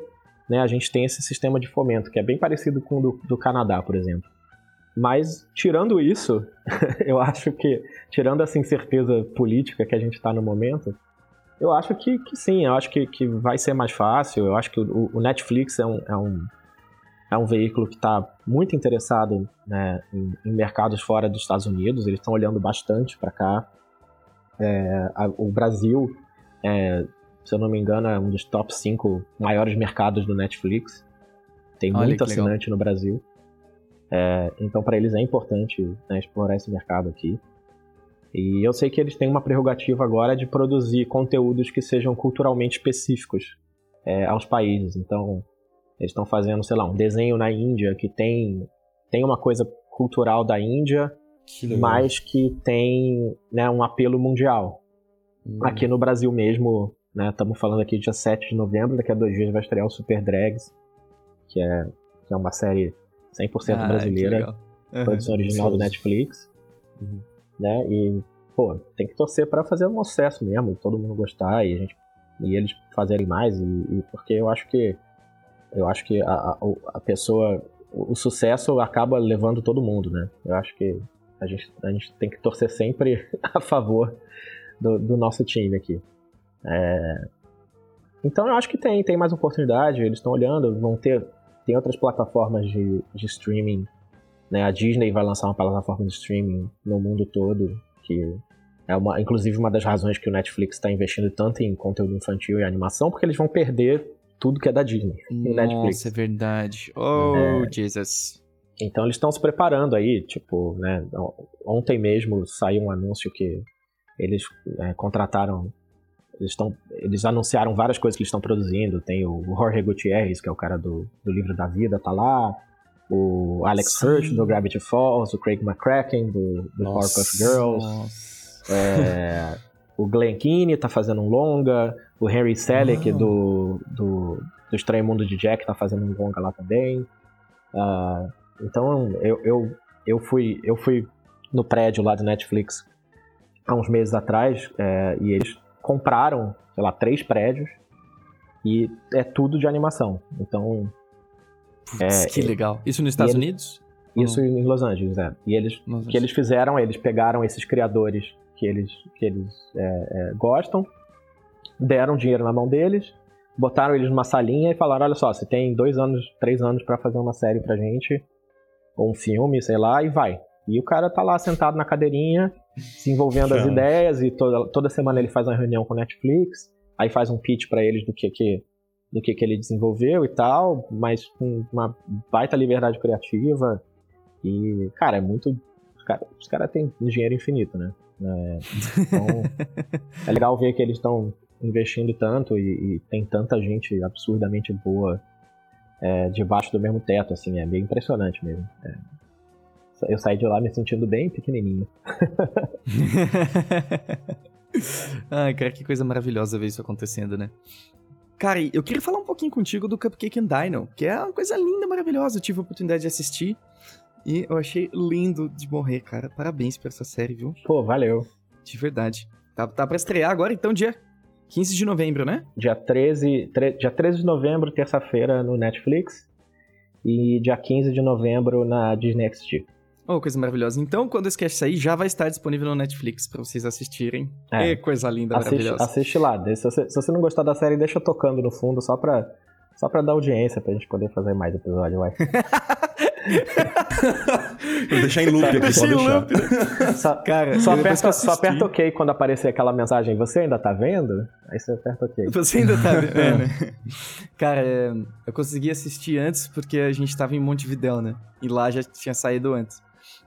né, a gente tem esse sistema de fomento, que é bem parecido com o do, do Canadá, por exemplo. Mas, tirando isso, eu acho que, tirando essa incerteza política que a gente está no momento, eu acho que, que sim, eu acho que, que vai ser mais fácil. Eu acho que o, o Netflix é um, é um, é um veículo que está muito interessado né, em, em mercados fora dos Estados Unidos, eles estão olhando bastante para cá. É, a- o Brasil, é, se eu não me engano, é um dos top 5 maiores mercados do Netflix. Tem Olha muito que legal. assinante no Brasil. É, então, para eles é importante né, explorar esse mercado aqui. E eu sei que eles têm uma prerrogativa agora de produzir conteúdos que sejam culturalmente específicos é, aos países. Então, eles estão fazendo, sei lá, um desenho na Índia que tem, tem uma coisa cultural da Índia, Que mas que tem né, um apelo mundial. Hum. Aqui no Brasil mesmo, né, estamos falando aqui dia 7 de novembro, daqui a dois dias vai estrear o Super Drags, que é, que é uma série 100% Ah, brasileira, produção original do. Netflix, Uhum. né, e, pô, tem que torcer para fazer um sucesso mesmo, todo mundo gostar, e, a gente, e eles fazerem mais, e, e porque eu acho que eu acho que a, a, a pessoa, o, o sucesso acaba levando todo mundo, né, eu acho que a gente, a gente tem que torcer sempre a favor do, do nosso time aqui. É, Então eu acho que tem, tem mais oportunidade, eles estão olhando, vão ter tem outras plataformas de, de streaming, né? A Disney vai lançar uma plataforma de streaming no mundo todo, que é uma, inclusive uma das razões que o Netflix está investindo tanto em conteúdo infantil e animação, porque eles vão perder tudo que é da Disney no Netflix. Nossa, é verdade. Oh, É. Jesus. Então eles estão se preparando aí, tipo, né? Ontem mesmo saiu um anúncio que eles é, contrataram. Eles, estão, eles anunciaram várias coisas que eles estão produzindo. Tem o Jorge Gutierrez, que é o cara do, do livro da vida, tá lá. O Alex Sim. Hirsch, do Gravity Falls. O Craig McCracken, do, do. Powerpuff Girls. É, o Glenn Keane tá fazendo um longa. O Henry Selick, do, do, do Estranho Mundo de Jack, tá fazendo um longa lá também. Ah, então, eu, eu, eu, fui, eu fui no prédio lá do Netflix há uns meses atrás é, e eles compraram, sei lá, três prédios e é tudo de animação. Então, Putz, É, que e- legal. Isso nos Estados Unidos? isso em Los Angeles, é. E eles Nossa. o que eles fizeram, eles pegaram esses criadores que eles, que eles é, é, gostam, deram dinheiro na mão deles, botaram eles numa salinha e falaram: olha só, você tem dois anos, três anos pra fazer uma série pra gente, ou um filme, sei lá, e vai. E o cara tá lá sentado na cadeirinha, desenvolvendo as ideias, e toda, toda semana ele faz uma reunião com Netflix, aí faz um pitch pra eles do que, que do que, que ele desenvolveu e tal, mas com uma baita liberdade criativa. E, cara, é muito os caras cara têm dinheiro infinito, né? É, então, é legal ver que eles estão investindo tanto e, e, tem tanta gente absurdamente boa é, debaixo do mesmo teto, assim, é meio impressionante mesmo. É, eu saí de lá me sentindo bem pequenininho. Ai, cara, que coisa maravilhosa ver isso acontecendo, né? Cara, eu queria falar um pouquinho contigo do Cupcake and Dino, que é uma coisa linda, maravilhosa. Eu tive a oportunidade de assistir e eu achei lindo de morrer, cara. Parabéns por essa série, viu? Pô, valeu. De verdade. Tá, tá pra estrear agora, então, dia 15 de novembro, né? Dia 13, tre, dia 13 de novembro, terça-feira, no Netflix. E dia 15 de novembro na Disney XD. Oh, coisa maravilhosa. Então, quando esse cast sair, já vai estar disponível no Netflix para vocês assistirem. É. Que coisa linda, assiste, maravilhosa. Assiste lá. Se você, se você não gostar da série, deixa tocando no fundo, só pra, só pra dar audiência, pra gente poder fazer mais episódio, vai. Vou deixar em loop aqui, só deixar. Loop, né? só, Cara, só aperta, só aperta OK quando aparecer aquela mensagem, você ainda tá vendo? Aí você aperta OK. Você ainda tá vendo? Cara, é, eu consegui assistir antes porque a gente tava em Montevidéu, né? E lá já tinha saído antes.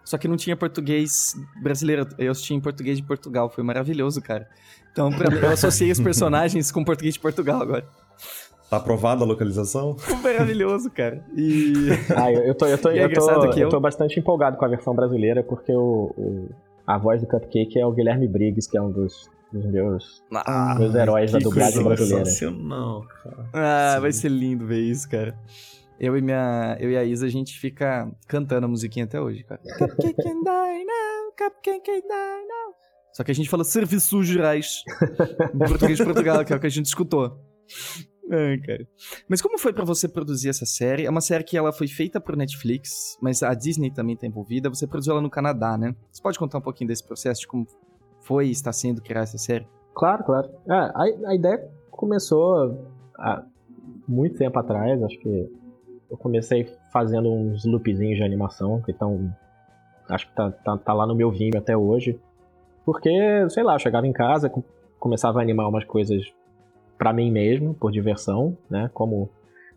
Só que não tinha português brasileiro, eu assisti em português de Portugal, foi maravilhoso, cara. Então, pra, eu associei os personagens com português de Portugal agora. Tá aprovada a localização? Maravilhoso, cara. E. Ah, eu, eu tô, eu tô, é eu, tô, eu... eu tô bastante empolgado com a versão brasileira, porque o, o, a voz do Cupcake é o Guilherme Briggs, que é um dos, dos meus, ah, meus heróis da dublagem brasileira. Sensacional, cara. Ah, Sim. vai ser lindo ver isso, cara. Eu e, minha, eu e a Isa, a gente fica cantando a musiquinha até hoje, cara. Cupcake and die now, cupcake and die now. Só que a gente fala serviços gerais em português de Portugal, que é o que a gente escutou. É, cara. Mas como foi para você produzir essa série? É uma série que ela foi feita por Netflix, mas a Disney também tá envolvida. Você produziu ela no Canadá, né? Você pode contar um pouquinho desse processo, de como foi e está sendo criar essa série? Claro, claro. É, a, a ideia começou há muito tempo atrás, acho que eu comecei fazendo uns loopzinhos de animação que estão. Acho que tá, tá, tá, lá no meu vinho até hoje. Porque, sei lá, eu chegava em casa, começava a animar umas coisas para mim mesmo, por diversão, né? Como,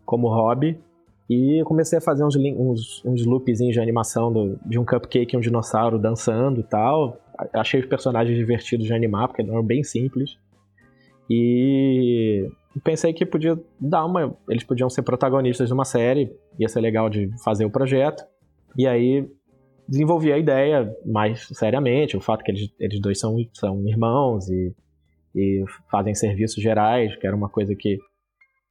como hobby. E comecei a fazer uns, uns, uns loopzinhos de animação do, de um cupcake e um dinossauro dançando e tal. Achei os personagens divertidos de animar, porque eram bem simples. E pensei que podia dar uma. Eles podiam ser protagonistas de uma série, ia ser legal de fazer o projeto. E aí desenvolvi a ideia mais seriamente, o fato que eles, eles dois são, são irmãos e, e fazem serviços gerais, que era uma coisa que,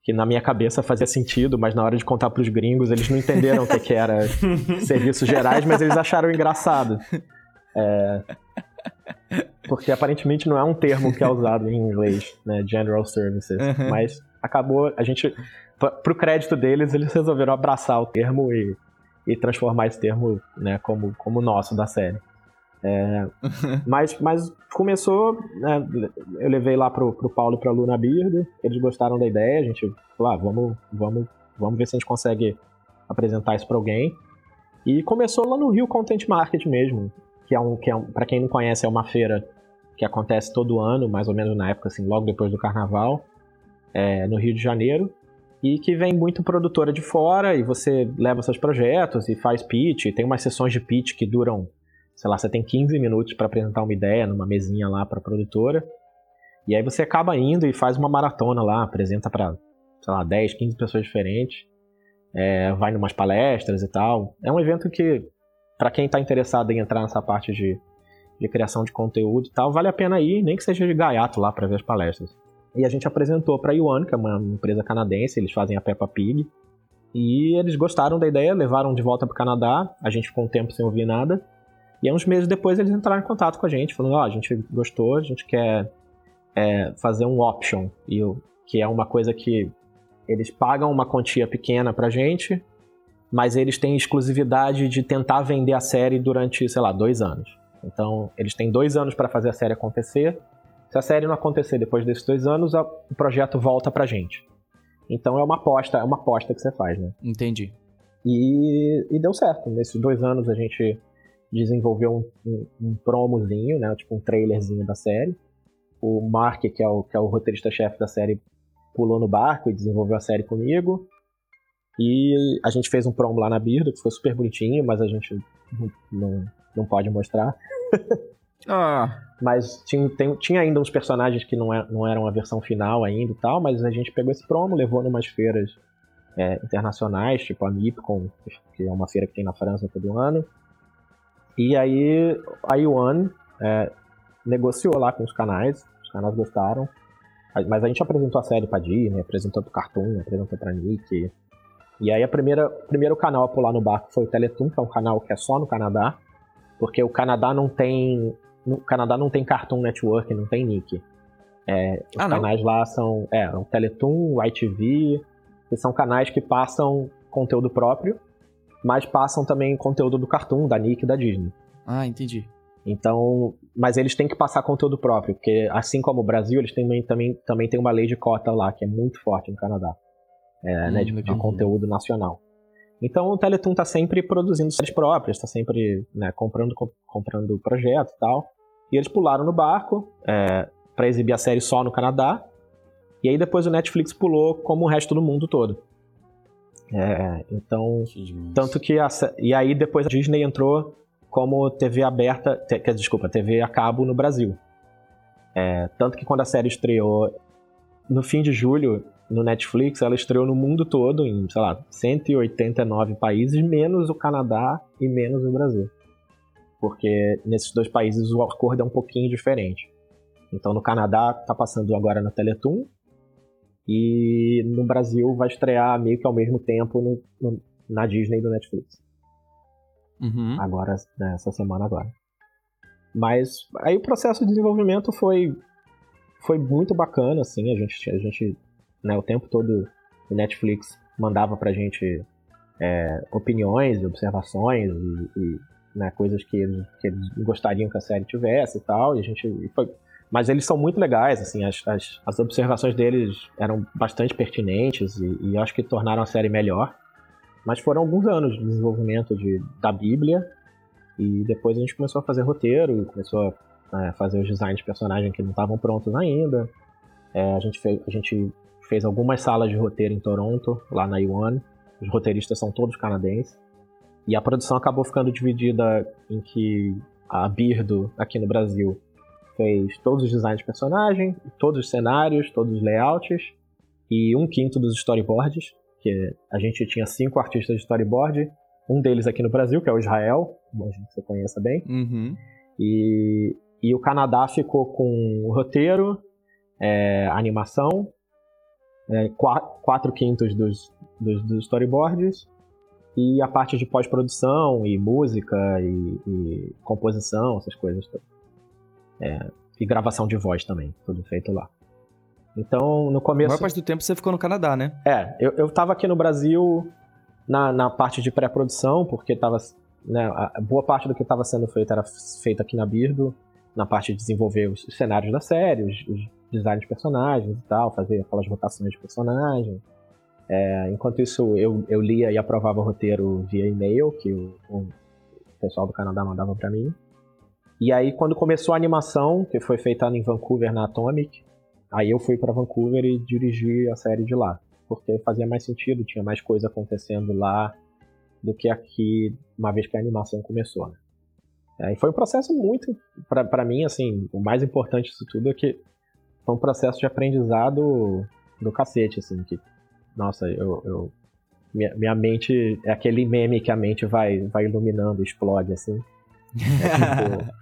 que na minha cabeça fazia sentido, mas na hora de contar para os gringos eles não entenderam o que, que era serviços gerais, mas eles acharam engraçado. É, porque aparentemente não é um termo que é usado em inglês, né? General Services. Uhum. Mas acabou, a gente. Pro crédito deles, eles resolveram abraçar o termo e, e transformar esse termo né, como, como nosso da série. É, mas, mas começou, né, eu levei lá pro, pro Paulo e pra Luna Bird, eles gostaram da ideia, a gente falou, ah, vamos, vamos, vamos ver se a gente consegue apresentar isso para alguém. E começou lá no Rio Content Market mesmo que é um, que é um, para quem não conhece, é uma feira que acontece todo ano, mais ou menos na época, assim, logo depois do carnaval, é, no Rio de Janeiro, e que vem muito produtora de fora, e você leva seus projetos e faz pitch, tem umas sessões de pitch que duram, sei lá, você tem 15 minutos para apresentar uma ideia numa mesinha lá para produtora, e aí você acaba indo e faz uma maratona lá, apresenta para, sei lá, 10, 15 pessoas diferentes, é, vai numas palestras e tal. É um evento que para quem está interessado em entrar nessa parte de, de criação de conteúdo e tal, vale a pena ir, nem que seja de gaiato lá para ver as palestras. E a gente apresentou para a Yuan, que é uma empresa canadense, eles fazem a Peppa Pig. E eles gostaram da ideia, levaram de volta para o Canadá. A gente ficou um tempo sem ouvir nada. E uns meses depois eles entraram em contato com a gente, falando: Ó, oh, a gente gostou, a gente quer é, fazer um option, e, que é uma coisa que eles pagam uma quantia pequena para gente mas eles têm exclusividade de tentar vender a série durante, sei lá, dois anos. Então, eles têm dois anos para fazer a série acontecer. Se a série não acontecer depois desses dois anos, o projeto volta pra gente. Então é uma aposta, é uma aposta que você faz, né? Entendi. E, e deu certo. Nesses dois anos a gente desenvolveu um, um, um, promozinho, né? Tipo um trailerzinho da série. O Mark, que é o, que é o roteirista-chefe da série, pulou no barco e desenvolveu a série comigo. E a gente fez um promo lá na Birdo, que foi super bonitinho, mas a gente não, não, pode mostrar. Ah, Mas tinha, tem- tinha ainda uns personagens que não, é- não eram a versão final ainda e tal, mas a gente pegou esse promo, levou numas feiras é, internacionais, tipo a MIPCOM, que é uma feira que tem na França todo ano. E aí a Yuan é, negociou lá com os canais, os canais gostaram. Mas a gente apresentou a série pra Disney, apresentou pro Cartoon, apresentou pra Nick. E aí a primeira, o primeiro canal a pular no barco foi o Teletoon, que é um canal que é só no Canadá, porque o Canadá não tem no Canadá não tem Cartoon Network, não tem Nick. É, os Ah, canais lá são é, o Teletoon, o ITV, que são canais que passam conteúdo próprio, mas passam também conteúdo do Cartoon, da Nick e da Disney. ah, entendi. Então, mas eles têm que passar conteúdo próprio, porque assim como o Brasil, eles têm, também, também tem uma lei de cota lá, que é muito forte no Canadá. É, Hum, né, de, de conteúdo nacional. Então o Teletoon tá sempre produzindo séries próprias, tá sempre né, comprando, co- comprando projeto e tal. E eles pularam no barco é, para exibir a série só no Canadá. E aí depois o Netflix pulou como o resto do mundo todo. É, então, Que tanto que a, e aí depois a Disney entrou como TV aberta, te, desculpa, TV a cabo no Brasil. É, tanto que quando a série estreou no fim de julho no Netflix, ela estreou no mundo todo em, sei lá, 189 países, menos o Canadá e menos o Brasil. Porque nesses dois países o acordo é um pouquinho diferente. Então no Canadá tá passando agora na Teletoon e no Brasil vai estrear meio que ao mesmo tempo no- no- na Disney e no Netflix. Uhum. Agora, né, essa semana agora. Mas aí o processo de desenvolvimento foi foi muito bacana, assim, a gente, a gente né, o tempo todo o Netflix mandava pra gente é, opiniões e observações e, e, né, coisas que eles, que eles gostariam que a série tivesse e tal, e a gente e foi- mas eles são muito legais, assim, as, as, as observações deles eram bastante pertinentes e, e acho que tornaram a série melhor. Mas foram alguns anos de desenvolvimento de, da Bíblia. E depois a gente começou a fazer roteiro, começou a é, fazer os designs de personagem que não estavam prontos ainda. É, a, gente fez, a gente fez algumas salas de roteiro em Toronto, lá na Yuan. Os roteiristas são todos canadenses. E a produção acabou ficando dividida em que a Birdo, aqui no Brasil, fez todos os designs de personagem, todos os cenários, todos os layouts e um quinto dos storyboards que a gente tinha cinco artistas de storyboard, um deles aqui no Brasil, que é o Israel, imagino que você conheça bem, Uhum. e, e o Canadá ficou com o roteiro, é, animação, é, quintos dos, dos, dos storyboards, e a parte de pós-produção, e música, e, e composição, essas coisas. É, e gravação de voz também, tudo feito lá. Então, no A começo... maior parte do tempo você ficou no Canadá, né? É, eu, eu tava aqui no Brasil na, na parte de pré-produção, porque tava, né, a a boa parte do que estava sendo feito era feito aqui na Birdo, na parte de desenvolver os cenários da série, os, os designs de personagens e tal, fazer aquelas rotações de personagem. É, enquanto isso, eu, eu lia e aprovava o roteiro via e-mail, que o, o pessoal do Canadá mandava para mim. E aí, quando começou a animação, que foi feita em Vancouver, na Atomic, aí eu fui para Vancouver e dirigi a série de lá porque fazia mais sentido, tinha mais coisa acontecendo lá do que aqui, uma vez que a animação começou, né? É, e foi um processo muito, pra mim, assim, o mais importante disso tudo é que foi um processo de aprendizado do cacete, assim, que, nossa, eu, eu- minha, minha mente, é aquele meme que a mente vai, vai iluminando, explode, assim. É tipo-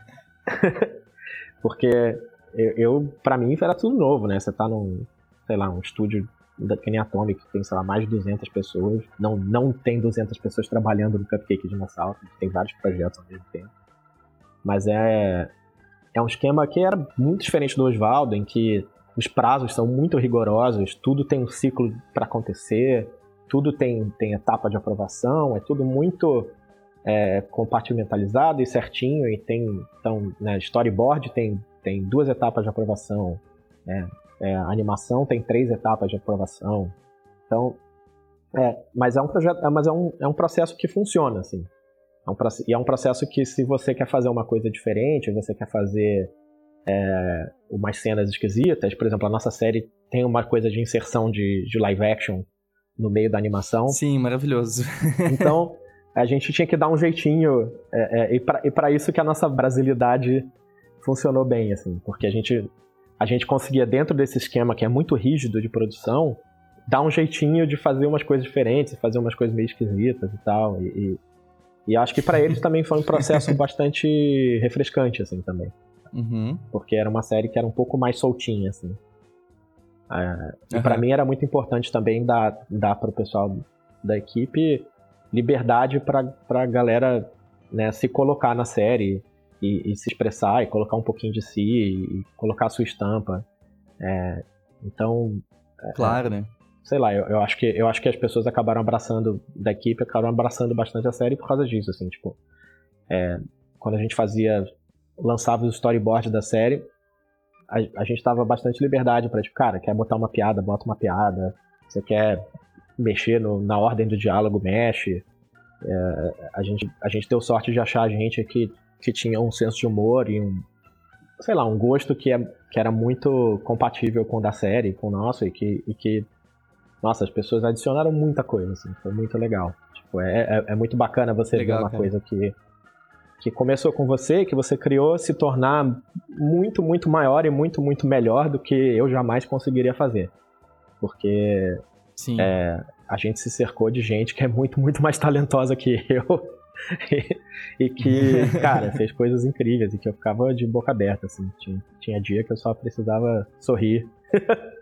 porque eu, eu, pra mim, era tudo novo, né? Você tá num, sei lá, um estúdio da nem Atomic, que tem, sei lá, mais de 200 pessoas. Não, não tem 200 pessoas trabalhando no Cupcake Dinossauro, tem vários projetos ao mesmo tempo. Mas é, é um esquema que era muito diferente do Oswaldo, em que os prazos são muito rigorosos, tudo tem um ciclo para acontecer, tudo tem, tem etapa de aprovação, é tudo muito é, compartimentalizado e certinho, e tem, então, né, storyboard tem, tem duas etapas de aprovação, né, é, animação tem três etapas de aprovação. Então, é, mas é um projeto, é, mas é um, é um processo que funciona, assim. É um, e é um processo que se você quer fazer uma coisa diferente, você quer fazer é, umas cenas esquisitas, por exemplo, a nossa série tem uma coisa de inserção de, de live action no meio da animação. Sim, maravilhoso. Então, a gente tinha que dar um jeitinho, é, é, e para isso que a nossa brasilidade funcionou bem, assim, porque a gente, a gente conseguia, dentro desse esquema que é muito rígido de produção, dar um jeitinho de fazer umas coisas diferentes, fazer umas coisas meio esquisitas e tal, e, e, e acho que para eles também foi um processo bastante refrescante, assim, também. Uhum. Porque era uma série que era um pouco mais soltinha, assim. É, e para mim era muito importante também dar, dar para o pessoal da equipe liberdade para a galera né, se colocar na série e, e, se expressar e colocar um pouquinho de si e colocar a sua estampa. É, então. É, claro, né? Sei lá, eu, eu, acho que, eu acho que as pessoas acabaram abraçando, da equipe, acabaram abraçando bastante a série por causa disso, assim, tipo. É, quando a gente fazia. lançava os storyboards da série, a, a gente dava bastante liberdade para tipo, cara, quer botar uma piada, bota uma piada. Você quer mexer no, na ordem do diálogo, mexe. É, a, gente, a gente deu sorte de achar gente que, que tinha um senso de humor e um, sei lá, um gosto que, é, que era muito compatível com o da série, com o nosso, e que, e que nossa, as pessoas adicionaram muita coisa, assim, foi muito legal. Tipo, é, é, é muito bacana você legal, ver uma cara. coisa que, que começou com você, que você criou, se tornar muito, muito maior e muito, muito melhor do que eu jamais conseguiria fazer. Porque Sim. É, a gente se cercou de gente que é muito, muito mais talentosa que eu. e, e que, cara, fez coisas incríveis e que eu ficava de boca aberta, assim. Tinha, tinha dia que eu só precisava sorrir.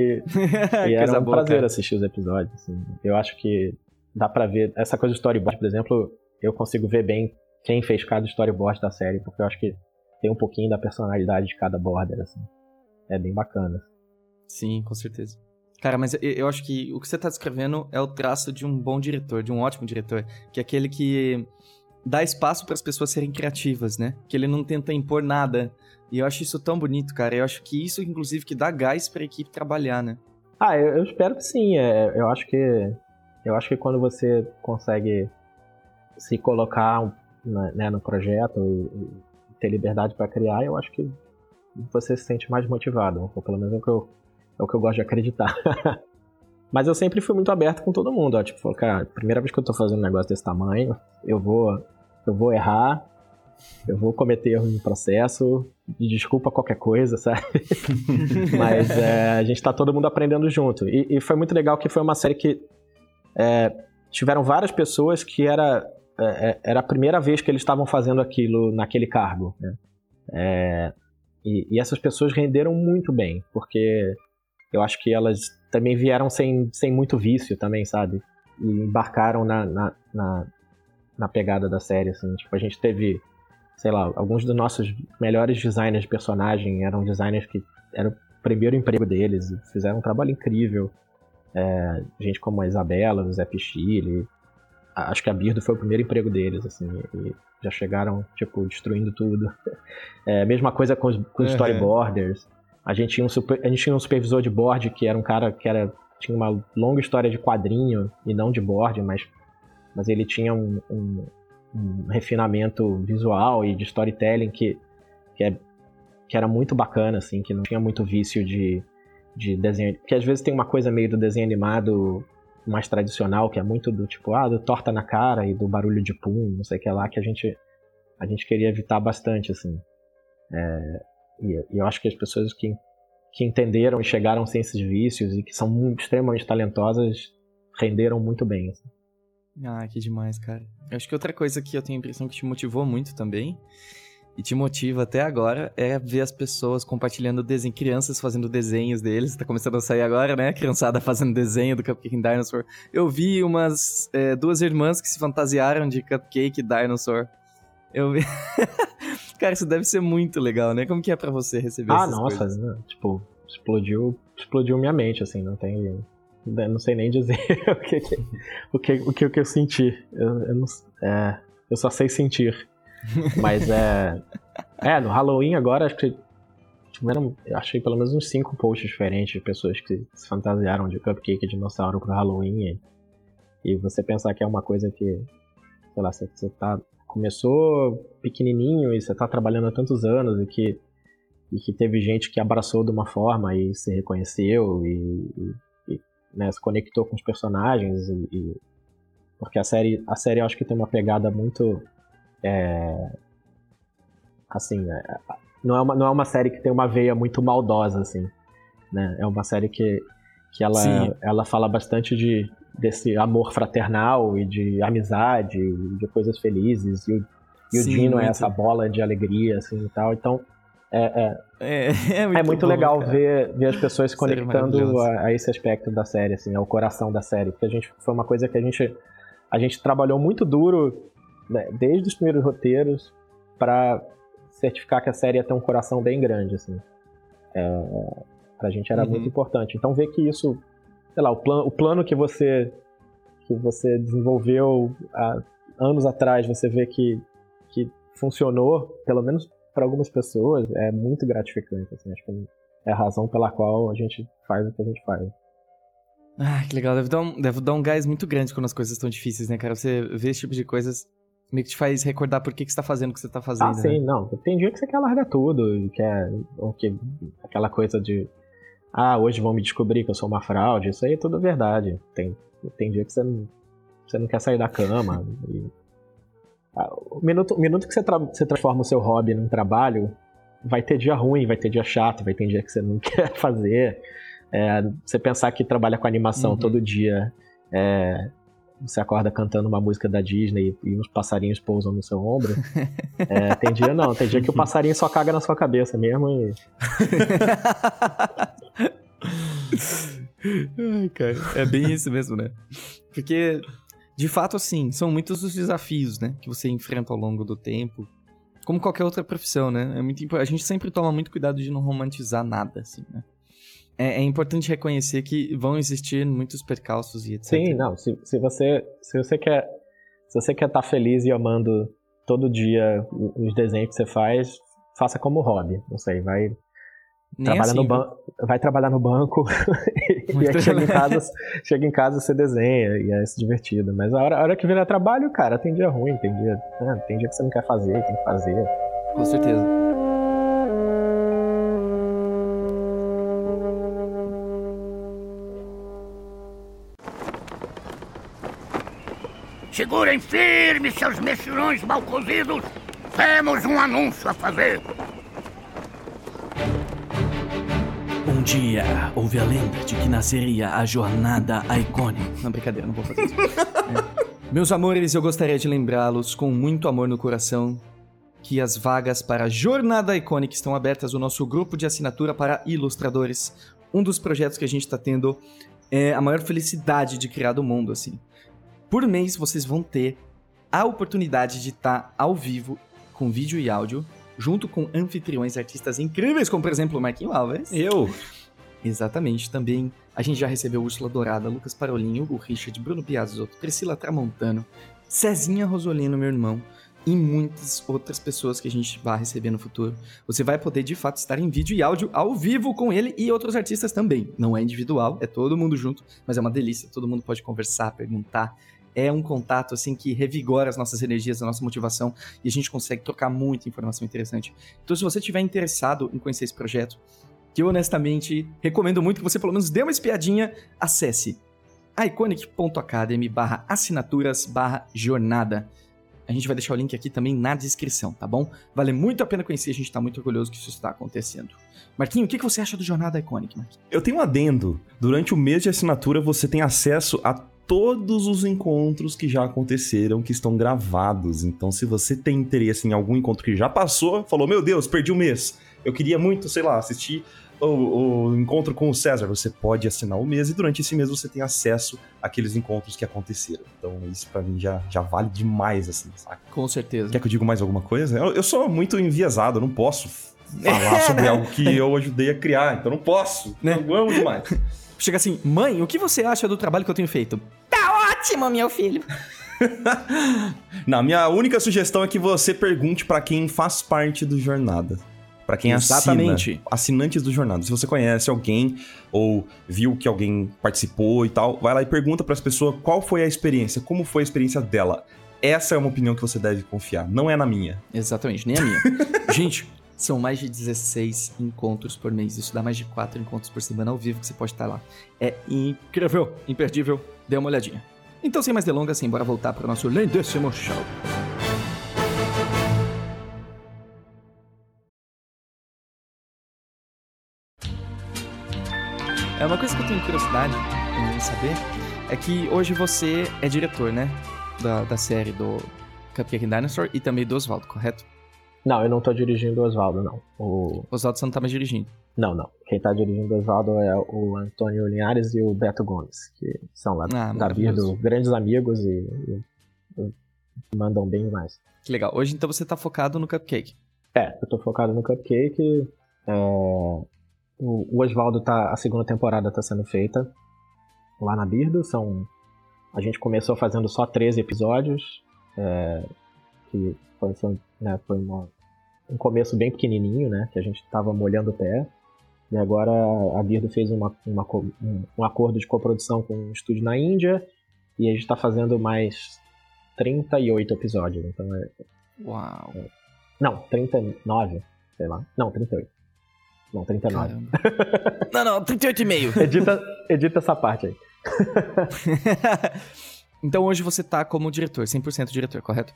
e, e era um boa, prazer cara. assistir os episódios, assim. Eu acho que dá pra ver. Essa coisa do storyboard, por exemplo, eu consigo ver bem quem fez cada storyboard da série, porque eu acho que tem um pouquinho da personalidade de cada border, assim. É bem bacana. Sim, com certeza. Cara, mas eu acho que o que você tá descrevendo é o traço de um bom diretor, de um ótimo diretor, que é aquele que dá espaço para as pessoas serem criativas, né? Que ele não tenta impor nada. E eu acho isso tão bonito, cara. Eu acho que isso, inclusive, que dá gás para a equipe trabalhar, né? Ah, eu, eu espero que sim. É, eu acho que eu acho que quando você consegue se colocar né, no projeto e, e ter liberdade para criar, eu acho que você se sente mais motivado. Ou pelo menos é o que eu é o que eu gosto de acreditar. Mas eu sempre fui muito aberto com todo mundo, ó. Tipo, cara, primeira vez que eu tô fazendo um negócio desse tamanho, eu vou, eu vou errar, eu vou cometer erro no processo, desculpa qualquer coisa, sabe? Mas é, a gente tá todo mundo aprendendo junto. E, e, foi muito legal que foi uma série que é, tiveram várias pessoas que era, é, é era a primeira vez que eles estavam fazendo aquilo naquele cargo. Né? É, e, e essas pessoas renderam muito bem, porque eu acho que elas também vieram sem, sem muito vício também, sabe? E embarcaram na, na, na, na pegada da série, assim. Tipo, a gente teve, sei lá, alguns dos nossos melhores designers de personagem eram designers que era o primeiro emprego deles, fizeram um trabalho incrível. É, gente como a Isabela, o Zé Pichile, acho que a Birdo foi o primeiro emprego deles, assim, e já chegaram, tipo, destruindo tudo. É, mesma coisa com os, com os storyboarders. A gente, tinha um super, a gente tinha um supervisor de board que era um cara que era, tinha uma longa história de quadrinho e não de board, mas, mas ele tinha um, um, um refinamento visual e de storytelling que, que, é, que era muito bacana, assim, que não tinha muito vício de, de desenho. Porque às vezes tem uma coisa meio do desenho animado mais tradicional, que é muito do tipo, ah, do torta na cara e do barulho de pum, não sei o que lá, que a gente, a gente queria evitar bastante, assim. É, e, e eu acho que as pessoas que, que entenderam e chegaram sem esses vícios e que são muito, extremamente talentosas renderam muito bem. Assim. Ah, que demais, cara. Eu acho que outra coisa que eu tenho a impressão que te motivou muito também, e te motiva até agora, é ver as pessoas compartilhando desenho, crianças fazendo desenhos deles. Tá começando a sair agora, né? Criançada fazendo desenho do Cupcake Dinosaur. Eu vi umas é, duas irmãs que se fantasiaram de Cupcake Dinosaur. Eu vi. Cara, isso deve ser muito legal, né? Como que é para você receber Ah, nossa, né? tipo, explodiu, explodiu minha mente, assim, não tem... Não sei nem dizer o que, o que, o que, o que eu senti. Eu, eu, não, é, eu só sei sentir. Mas é... É, no Halloween agora, acho que tiveram, eu achei pelo menos uns cinco posts diferentes de pessoas que se fantasiaram de cupcake de dinossauro pro Halloween. E, e você pensar que é uma coisa que, sei lá, você, você tá começou pequenininho e você está trabalhando há tantos anos e que, e que teve gente que abraçou de uma forma e se reconheceu e, e né, se conectou com os personagens e, Porque a série, a série eu acho que tem uma pegada muito. É, assim, é, não, é uma, não é uma série que tem uma veia muito maldosa, assim. Né? É uma série que, que ela, ela fala bastante de, desse amor fraternal e de amizade, e de coisas felizes. E o, e o Sim, Dino é muito. é essa bola de alegria, assim e tal. Então, é, é, é, é muito, é muito bom, legal ver, ver as pessoas se conectando a, a, esse aspecto da série, assim, ao coração da série. Porque a gente foi uma coisa que a gente, a gente trabalhou muito duro né, desde os primeiros roteiros para certificar que a série ia ter um coração bem grande, assim. É, pra gente era uhum. muito importante. Então ver que isso, sei lá, o, plan, o plano que você que você desenvolveu há anos atrás, você vê que, que funcionou, pelo menos para algumas pessoas, é muito gratificante. Assim, acho que é a razão pela qual a gente faz o que a gente faz. Ah, que legal. Deve dar um, deve dar um gás muito grande quando as coisas estão difíceis, né, cara? Você vê esse tipo de coisas meio que te faz recordar por que, que você tá fazendo o que você tá fazendo. Ah, sim, né? não. Tem dia que você quer largar tudo, e quer. Ou que, aquela coisa de. Ah, hoje vão me descobrir que eu sou uma fraude. Isso aí é tudo verdade. Tem, tem dia que você não, você não quer sair da cama. E, o minuto, o minuto que você, tra você transforma o seu hobby num trabalho, vai ter dia ruim, vai ter dia chato, vai ter dia que você não quer fazer. É, você pensar que trabalha com animação uhum. todo dia, é, você acorda cantando uma música da Disney e, os passarinhos pousam no seu ombro. é, tem dia não, tem dia que o passarinho só caga na sua cabeça mesmo e. Ai, cara, é bem isso mesmo, né? Porque de fato, assim, são muitos os desafios, né, que você enfrenta ao longo do tempo. Como qualquer outra profissão, né? É muito A gente sempre toma muito cuidado de não romantizar nada, assim, né? É, é importante reconhecer que vão existir muitos percalços e etc. Sim, não. Se, se você se você quer se você quer estar tá feliz e amando todo dia os desenhos que você faz, faça como hobby. Não sei, vai trabalha assim, no ban vai trabalhar no banco e aí chega em, casa, chega em casa você desenha e é divertido. Mas a hora, a hora que virar trabalho, cara, tem dia ruim, tem dia, né, tem dia que você não quer fazer, tem que fazer. Com certeza. Segurem firme, seus mexilhões mal cozidos. Temos um anúncio a fazer. Um dia houve a lenda de que nasceria a jornada Iconic. Não, brincadeira, não vou fazer isso. é. Meus amores, eu gostaria de lembrá-los com muito amor no coração que as vagas para a Jornada Iconic estão abertas no nosso grupo de assinatura para ilustradores. Um dos projetos que a gente está tendo é a maior felicidade de criar do mundo, assim. Por mês vocês vão ter a oportunidade de estar tá ao vivo com vídeo e áudio junto com anfitriões artistas incríveis, como por exemplo o Marquinhos Alves. Eu! Exatamente, também a gente já recebeu Úrsula Dourada, Lucas Parolinho, o Richard, Bruno Piazotto, Priscila Tramontano, Cezinha Rosolino, meu irmão, e muitas outras pessoas que a gente vai receber no futuro. Você vai poder de fato estar em vídeo e áudio ao vivo com ele e outros artistas também. Não é individual, é todo mundo junto, mas é uma delícia. Todo mundo pode conversar, perguntar, é um contato assim que revigora as nossas energias, a nossa motivação e a gente consegue trocar muita informação interessante. Então, se você estiver interessado em conhecer esse projeto, que eu honestamente recomendo muito que você pelo menos dê uma espiadinha, acesse iconic.academy barra assinaturas barra jornada. A gente vai deixar o link aqui também na descrição, tá bom? Vale muito a pena conhecer, a gente tá muito orgulhoso que isso está acontecendo. Marquinho, o que você acha do Jornada Iconic? Eu tenho um adendo. Durante o mês de assinatura, você tem acesso a todos os encontros que já aconteceram, que estão gravados. Então, se você tem interesse em algum encontro que já passou, falou: Meu Deus, perdi um mês. Eu queria muito, sei lá, assistir o, o, encontro com o César. Você pode assinar o mês e durante esse mês você tem acesso àqueles encontros que aconteceram. Então, isso para mim já, já vale demais, assim, saca? Com certeza. Quer que eu diga mais alguma coisa? Eu, eu sou muito enviesado, eu não posso falar sobre algo que eu ajudei a criar, então não posso. Né? Eu amo demais. Chega assim, mãe, o que você acha do trabalho que eu tenho feito? Ótimo, meu filho. Não, minha única sugestão é que você pergunte para quem faz parte do Jornada. Para quem Exatamente. assina. Assinantes do Jornada. Se você conhece alguém ou viu que alguém participou e tal, vai lá e pergunta para as pessoas qual foi a experiência, como foi a experiência dela. Essa é uma opinião que você deve confiar, não é na minha. Exatamente, nem a minha. Gente, são mais de 16 encontros por mês. Isso dá mais de 4 encontros por semana ao vivo que você pode estar lá. É incrível, imperdível. Dê uma olhadinha. Então, sem mais delongas, sim, bora voltar para o nosso lindíssimo show. É uma coisa que eu tenho curiosidade em saber é que hoje você é diretor, né? Da, da série do Cupcake Dinosaur e também do Oswaldo, correto? Não, eu não tô dirigindo o Oswaldo, não. O... Oswaldo você não tá mais dirigindo. Não, não. Quem tá dirigindo o Oswaldo é o Antônio Linhares e o Beto Gomes, que são lá Ah, da. Birdo, grandes amigos e, e- e mandam bem mais. Que legal. Hoje então você tá focado no Cupcake. É, eu tô focado no Cupcake. é, o, o Oswaldo tá. A segunda temporada tá sendo feita lá na Birdo. São. A gente começou fazendo só 13 episódios. é, que foi, né, foi uma- um começo bem pequenininho, né? Que a gente tava molhando o pé. E agora a Birdo fez uma, uma um, um acordo de coprodução com um estúdio na Índia. E a gente tá fazendo mais 38 episódios. Então é, Uau. não, 39, sei lá. Não, 38. Não, 39. Caramba. não, não, 38,5. Edita, edita essa parte aí. então hoje você tá como diretor, 100% diretor, correto?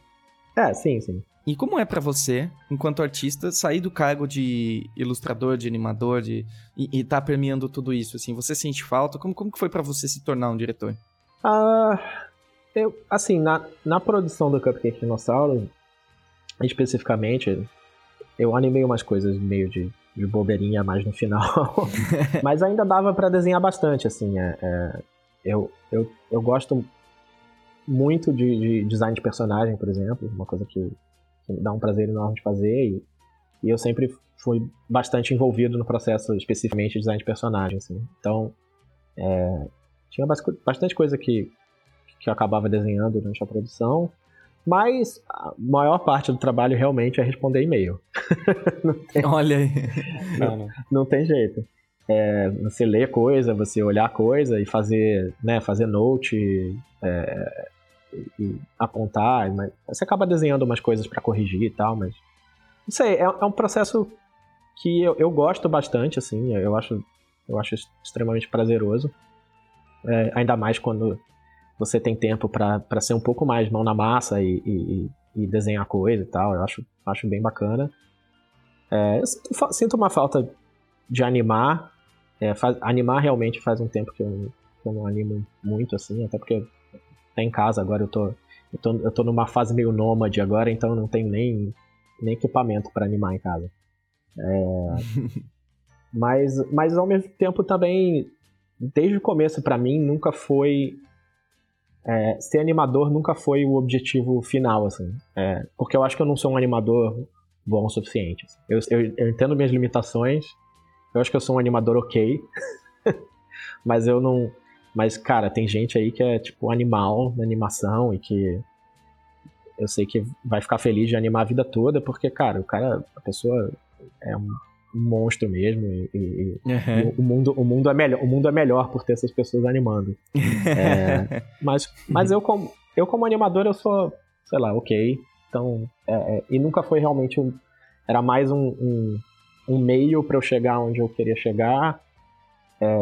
É, sim, sim. E como é pra você, enquanto artista, sair do cargo de ilustrador, de animador, de e, e tá permeando tudo isso, assim? Você sente falta? Como, como que foi pra você se tornar um diretor? Ah, eu, assim, na, na produção do Cupcake Dinossauro, especificamente, eu animei umas coisas meio de, de bobeirinha mais no final. Mas ainda dava pra desenhar bastante, assim. é- é, eu, eu, eu gosto muito de, de design de personagem, por exemplo, uma coisa que, que me dá um prazer enorme de fazer. E, e eu sempre fui bastante envolvido no processo, especificamente de design de personagem, assim. Então, é, tinha bas- bastante coisa que, que eu acabava desenhando durante a produção, mas a maior parte do trabalho realmente é responder e-mail. Olha aí. Não, não. não tem jeito. É, você lê coisa, você olhar coisa e fazer, né, fazer note, é, e- apontar, mas você acaba desenhando umas coisas pra corrigir e tal, mas não sei, é, é um processo que eu, eu gosto bastante, assim, eu acho, eu acho extremamente prazeroso, É, ainda mais quando você tem tempo pra ser um pouco mais mão na massa e, e- e- desenhar coisa e tal, eu acho, acho bem bacana. É, eu sinto, sinto uma falta de animar. É, faz- animar realmente faz um tempo que eu, que eu não animo muito, assim, até porque tá em casa agora, eu tô, eu tô, eu tô numa fase meio nômade agora, então não tenho nem, nem equipamento pra animar em casa. É, mas, mas ao mesmo tempo também, desde o começo pra mim, nunca foi. é, ser animador nunca foi o objetivo final, assim. É, porque eu acho que eu não sou um animador bom o suficiente. Eu, eu, eu entendo minhas limitações. Eu acho que eu sou um animador ok. mas eu não. Mas, cara, tem gente aí que é tipo animal na animação e que eu sei que vai ficar feliz de animar a vida toda, porque, cara, o cara, a pessoa é um, monstro mesmo e, e- e Uhum. o, o mundo, o, mundo é melhor, o mundo é melhor por ter essas pessoas animando. É, mas mas eu, como, eu, como animador, eu sou, sei lá, ok. Então, é, é, e nunca foi realmente um. Era mais um, um, um meio para eu chegar onde eu queria chegar é,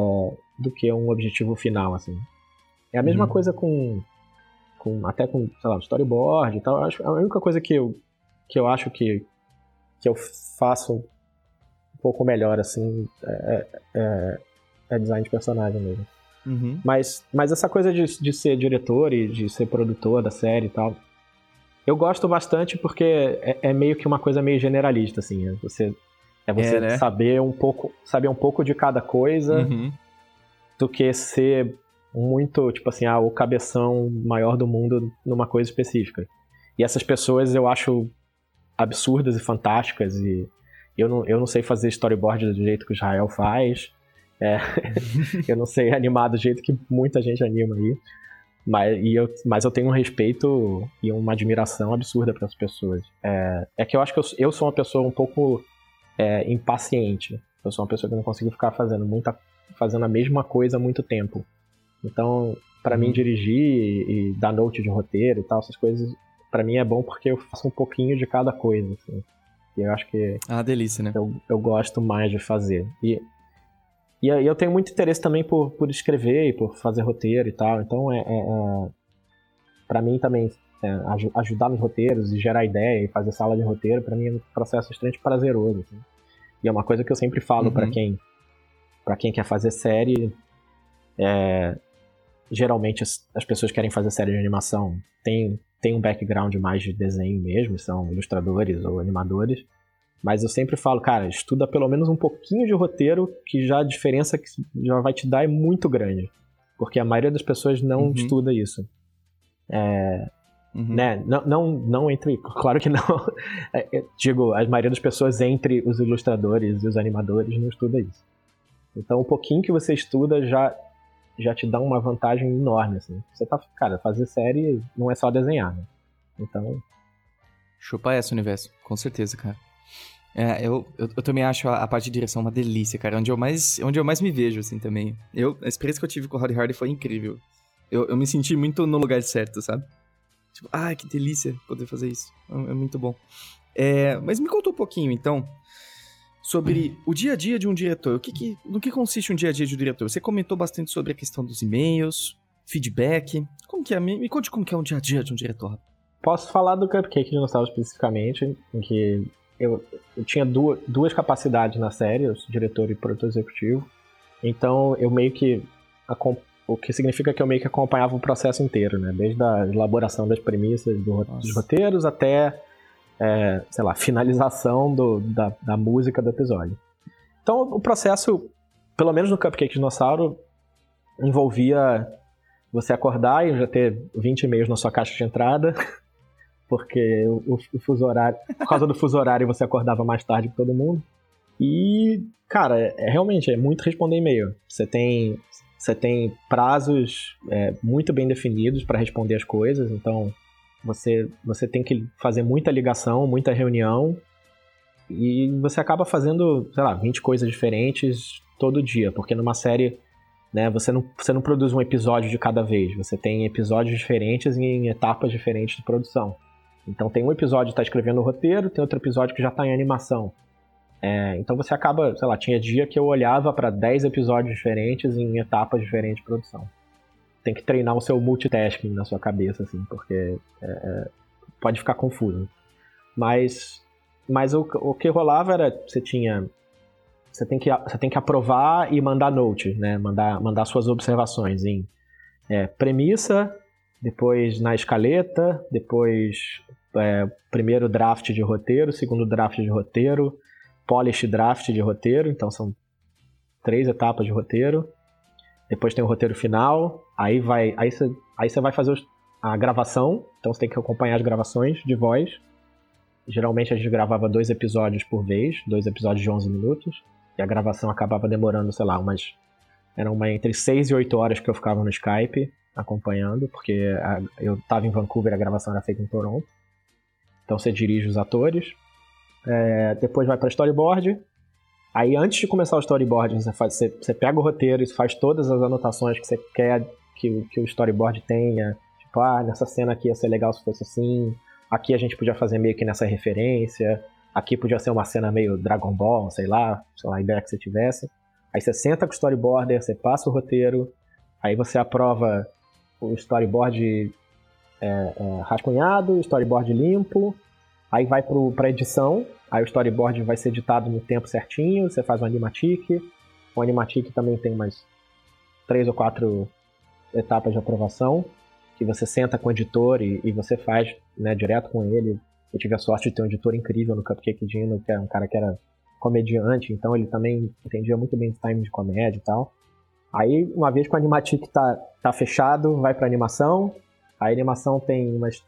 do que um objetivo final, assim. É a mesma Uhum. coisa com, com. Até com, sei lá, storyboard e tal. Acho, a única coisa que eu, que eu acho que, que eu faço um pouco melhor, assim, é, é, é design de personagem mesmo. Uhum. Mas, mas essa coisa de, de ser diretor e de ser produtor da série e tal, eu gosto bastante porque é, é meio que uma coisa meio generalista, assim. É você, é você É, né? saber um pouco saber um pouco de cada coisa Uhum. Do que ser muito, tipo assim, ah, o cabeção maior do mundo numa coisa específica. E essas pessoas eu acho absurdas e fantásticas e eu não, eu não sei fazer storyboard do jeito que o Israel faz. É, eu não sei animar do jeito que muita gente anima aí. Mas, e eu, mas eu tenho um respeito e uma admiração absurda para as pessoas. É, é que eu acho que eu, eu sou uma pessoa um pouco é, impaciente. Eu sou uma pessoa que não consigo ficar fazendo muita, fazendo a mesma coisa há muito tempo. Então, para mim Uhum. dirigir e, e dar note de roteiro e tal, essas coisas, para mim é bom porque eu faço um pouquinho de cada coisa. Assim. E eu acho que Ah, delícia, né? eu, eu gosto mais de fazer. E, e aí eu tenho muito interesse também por, por escrever e por fazer roteiro e tal. Então é, é- é- para mim também é, aj ajudar nos roteiros e gerar ideia e fazer sala de roteiro, para mim é um processo extremamente prazeroso. Assim. E é uma coisa que eu sempre falo Uhum. para quem para quem quer fazer série. é, geralmente as, as pessoas querem fazer série de animação tem, tem um background mais de desenho mesmo, são ilustradores ou animadores. Mas eu sempre falo, cara, estuda pelo menos um pouquinho de roteiro, que já a diferença que já vai te dar é muito grande. Porque a maioria das pessoas não Uhum. estuda isso. É, Uhum. né? Não, não, não entre. Claro que não. É, é, digo, a maioria das pessoas entre os ilustradores e os animadores não estuda isso. Então, um pouquinho que você estuda já, já te dá uma vantagem enorme. Assim. Você tá. Cara, fazer série não é só desenhar, né? Então. Chupa essa, universo. Com certeza, cara. É, eu, eu, eu também acho a, a parte de direção uma delícia, cara. Onde eu mais, onde eu mais me vejo, assim, também. Eu, a experiência que eu tive com o Howdy Hardy foi incrível. Eu, eu me senti muito no lugar certo, sabe? Tipo, ai, que delícia poder fazer isso. É, é muito bom. É, mas me conta um pouquinho, então, sobre o dia a dia de um diretor. O que que, no que consiste um dia a dia de um diretor? Você comentou bastante sobre a questão dos e-mails, feedback. Como que é? Me, me conte como que é um dia a dia de um diretor. Posso falar do Cupcake Dinossauro especificamente, em que eu, eu tinha duas, duas capacidades na série, eu sou diretor e produtor executivo. Então eu meio que. O que significa que eu meio que acompanhava o processo inteiro, né? Desde a elaboração das premissas do dos roteiros até, é, sei lá, finalização do- da, da música do episódio. Então o processo, pelo menos no Cupcake Dinossauro, envolvia você acordar e já ter 20 e-mails na sua caixa de entrada, porque o, o fuso horário, por causa do fuso horário você acordava mais tarde que todo mundo. E, cara, é, é realmente é muito responder e-mail. Você tem, você tem prazos é, muito bem definidos para responder as coisas, então você, você tem que fazer muita ligação, muita reunião, e você acaba fazendo, sei lá, 20 coisas diferentes todo dia, porque numa série né, você, não, você não produz um episódio de cada vez, você tem episódios diferentes em etapas diferentes de produção. Então tem um episódio que está escrevendo o roteiro, tem outro episódio que já está em animação. É, então você acaba, sei lá, tinha dia que eu olhava para 10 episódios diferentes em etapas diferentes de produção. Tem que treinar o seu multitasking na sua cabeça, assim, porque é, é, pode ficar confuso. Mas, mas o, o que rolava era, você tinha você tem que, você tem que aprovar e mandar note, né? Mandar, mandar suas observações em é, premissa, depois na escaleta, depois é, primeiro draft de roteiro, segundo draft de roteiro, polish draft de roteiro, então são três etapas de roteiro. Depois tem o roteiro final, aí vai, aí você, aí você vai fazer os- a gravação, então você tem que acompanhar as gravações de voz. Geralmente a gente gravava dois episódios por vez, dois episódios de 11 minutos, e a gravação acabava demorando, sei lá, umas. Eram uma, entre 6 e 8 horas que eu ficava no Skype acompanhando, porque a- eu estava em Vancouver, a gravação era feita em Toronto. Então você dirige os atores. É, depois vai para storyboard. Aí antes de começar o storyboard, você, faz, você, você pega o roteiro e faz todas as anotações que você quer que, o- que o storyboard tenha. Tipo, ah, nessa cena aqui ia ser legal se fosse assim. Aqui a gente podia fazer meio que nessa referência. Aqui podia ser uma cena meio Dragon Ball, sei lá, sei lá, a ideia que você tivesse. Aí você senta com o storyboarder, você passa o roteiro, aí você aprova o storyboard é, é, rascunhado, storyboard limpo, aí vai para edição, aí o storyboard vai ser editado no tempo certinho, você faz um animatic, o animatic também tem umas três ou quatro etapas de aprovação, que você senta com o editor e, e você faz né, direto com ele. Eu tive a sorte de ter um editor incrível no Cupcake Dino, que é um cara que era comediante, então ele também entendia muito bem de time de comédia e tal. Aí, uma vez que o Animatic tá, tá fechado, vai pra animação. A animação tem umas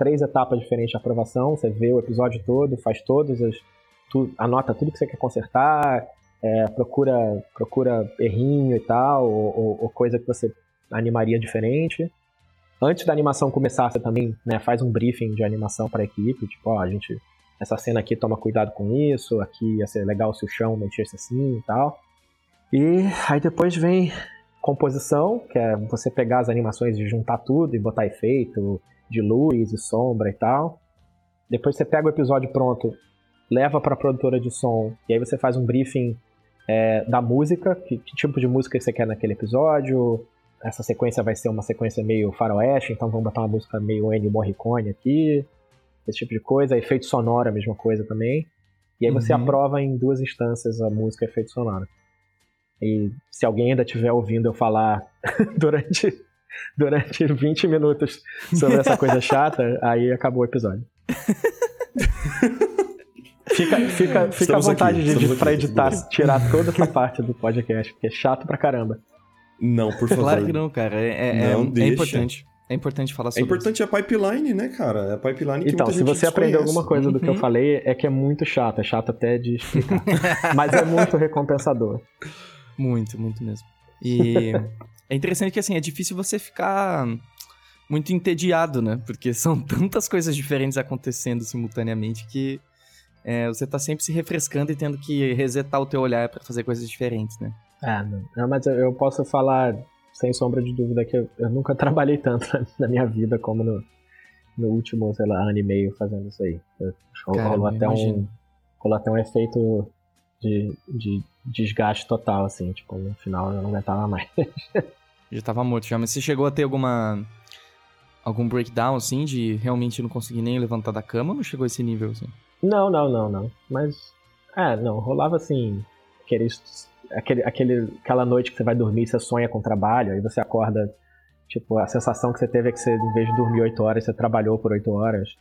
três etapas diferentes de aprovação. Você vê o episódio todo, faz todas as. Tu, anota tudo que você quer consertar, é, procura, procura errinho e tal, ou, ou- ou coisa que você animaria diferente. Antes da animação começar, você também né, faz um briefing de animação para a equipe, tipo, ó, a gente, essa cena aqui toma cuidado com isso, aqui ia ser legal se o chão mexesse assim e tal. E aí depois vem composição, que é você pegar as animações e juntar tudo e botar efeito de luz e sombra e tal. Depois você pega o episódio pronto, leva para a produtora de som e aí você faz um briefing é, da música, que, que tipo de música você quer naquele episódio, essa sequência vai ser uma sequência meio faroeste, então vamos botar uma música meio Ennio Morricone aqui, esse tipo de coisa. Efeito sonoro, a mesma coisa também. E aí você Uhum. aprova em duas instâncias a música efeito sonoro. E se alguém ainda estiver ouvindo eu falar durante, durante 20 minutos sobre essa coisa chata, aí acabou o episódio. Fica, fica, fica à vontade aqui, de, pra editar, bem. tirar toda essa parte do podcast, porque é chato pra caramba. Não, por favor. Claro que não, cara. É, é- Não é deixa. importante. É importante falar É sobre importante a pipiline, né, cara? É a pipeline que Então, muita se você aprender alguma coisa do que eu Uhum. falei, é que é muito chato. É chato até de explicar. Mas é muito recompensador. isso. Muito, muito mesmo. E é interessante que, assim, é difícil você ficar muito entediado, né? Porque são tantas coisas diferentes acontecendo simultaneamente que é, você tá sempre se refrescando e tendo que resetar o teu olhar pra fazer coisas diferentes, né? Ah, não. Não, mas eu, posso falar, sem sombra de dúvida, que eu, eu nunca trabalhei tanto na minha vida como no, no último, sei lá, ano e meio fazendo isso aí. Rolou, até um, rolou até um efeito de, de desgaste total, assim. Tipo, no final eu não aguentava mais. Já tava morto já, mas você chegou a ter alguma. algum breakdown, assim, de realmente não conseguir nem levantar da cama ou não chegou a esse nível, assim? Não, não, não, não. Mas. É, não, rolava assim. Aqueles, aquele, aquele, aquela noite que você vai dormir e você sonha com trabalho, aí você acorda. Tipo, a sensação que você teve é que você, em vez de dormir 8 horas, você trabalhou por 8 horas.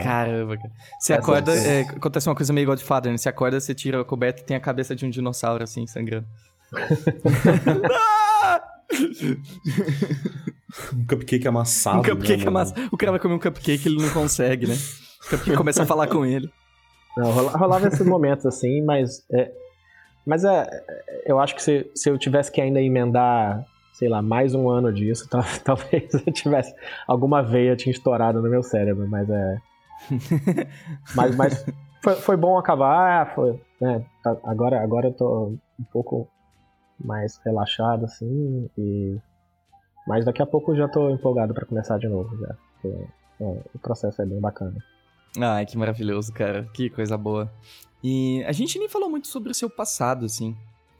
Caramba, cara. Você acorda. é, acontece uma coisa meio Godfather, né? Você acorda, você tira a coberta e tem a cabeça de um dinossauro, assim, sangrando. Um cupcake amassado. um cupcake né, amassa. O cara vai comer um cupcake e ele não consegue, né? O cupcake começa a falar com ele. Não, rola- rolava esses momentos assim, mas. É, mas é. Eu acho que se, se eu tivesse que ainda emendar, sei lá, mais um ano disso, tal- talvez eu tivesse. Alguma veia tinha estourado no meu cérebro, mas é. mas mas foi, foi bom acabar, foi. Né, tá- agora, agora eu tô um pouco mais relaxado, assim, e. Mas daqui a pouco eu já tô empolgado pra começar de novo, já. porque, é, o processo é bem bacana. Ai, que maravilhoso, cara. Que coisa boa. E a gente nem falou muito sobre o seu passado, assim.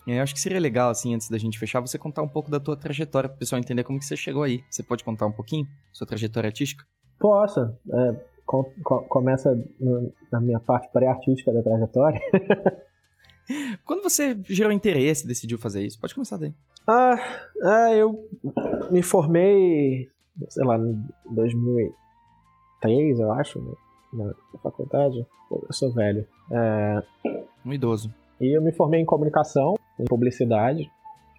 Eu acho que seria legal, assim, antes da gente fechar, você contar um pouco da tua trajetória, pro pessoal entender como que você chegou aí. Você pode contar um pouquinho? Sua trajetória artística? Posso. É, com- co- começa no- na minha parte pré-artística da trajetória. Quando você gerou interesse e decidiu fazer isso? Pode começar daí. Ah, ah, eu me formei, sei lá, em 2003, eu acho, na, na faculdade. Eu sou velho. É, Um idoso. e eu me formei em comunicação, em publicidade.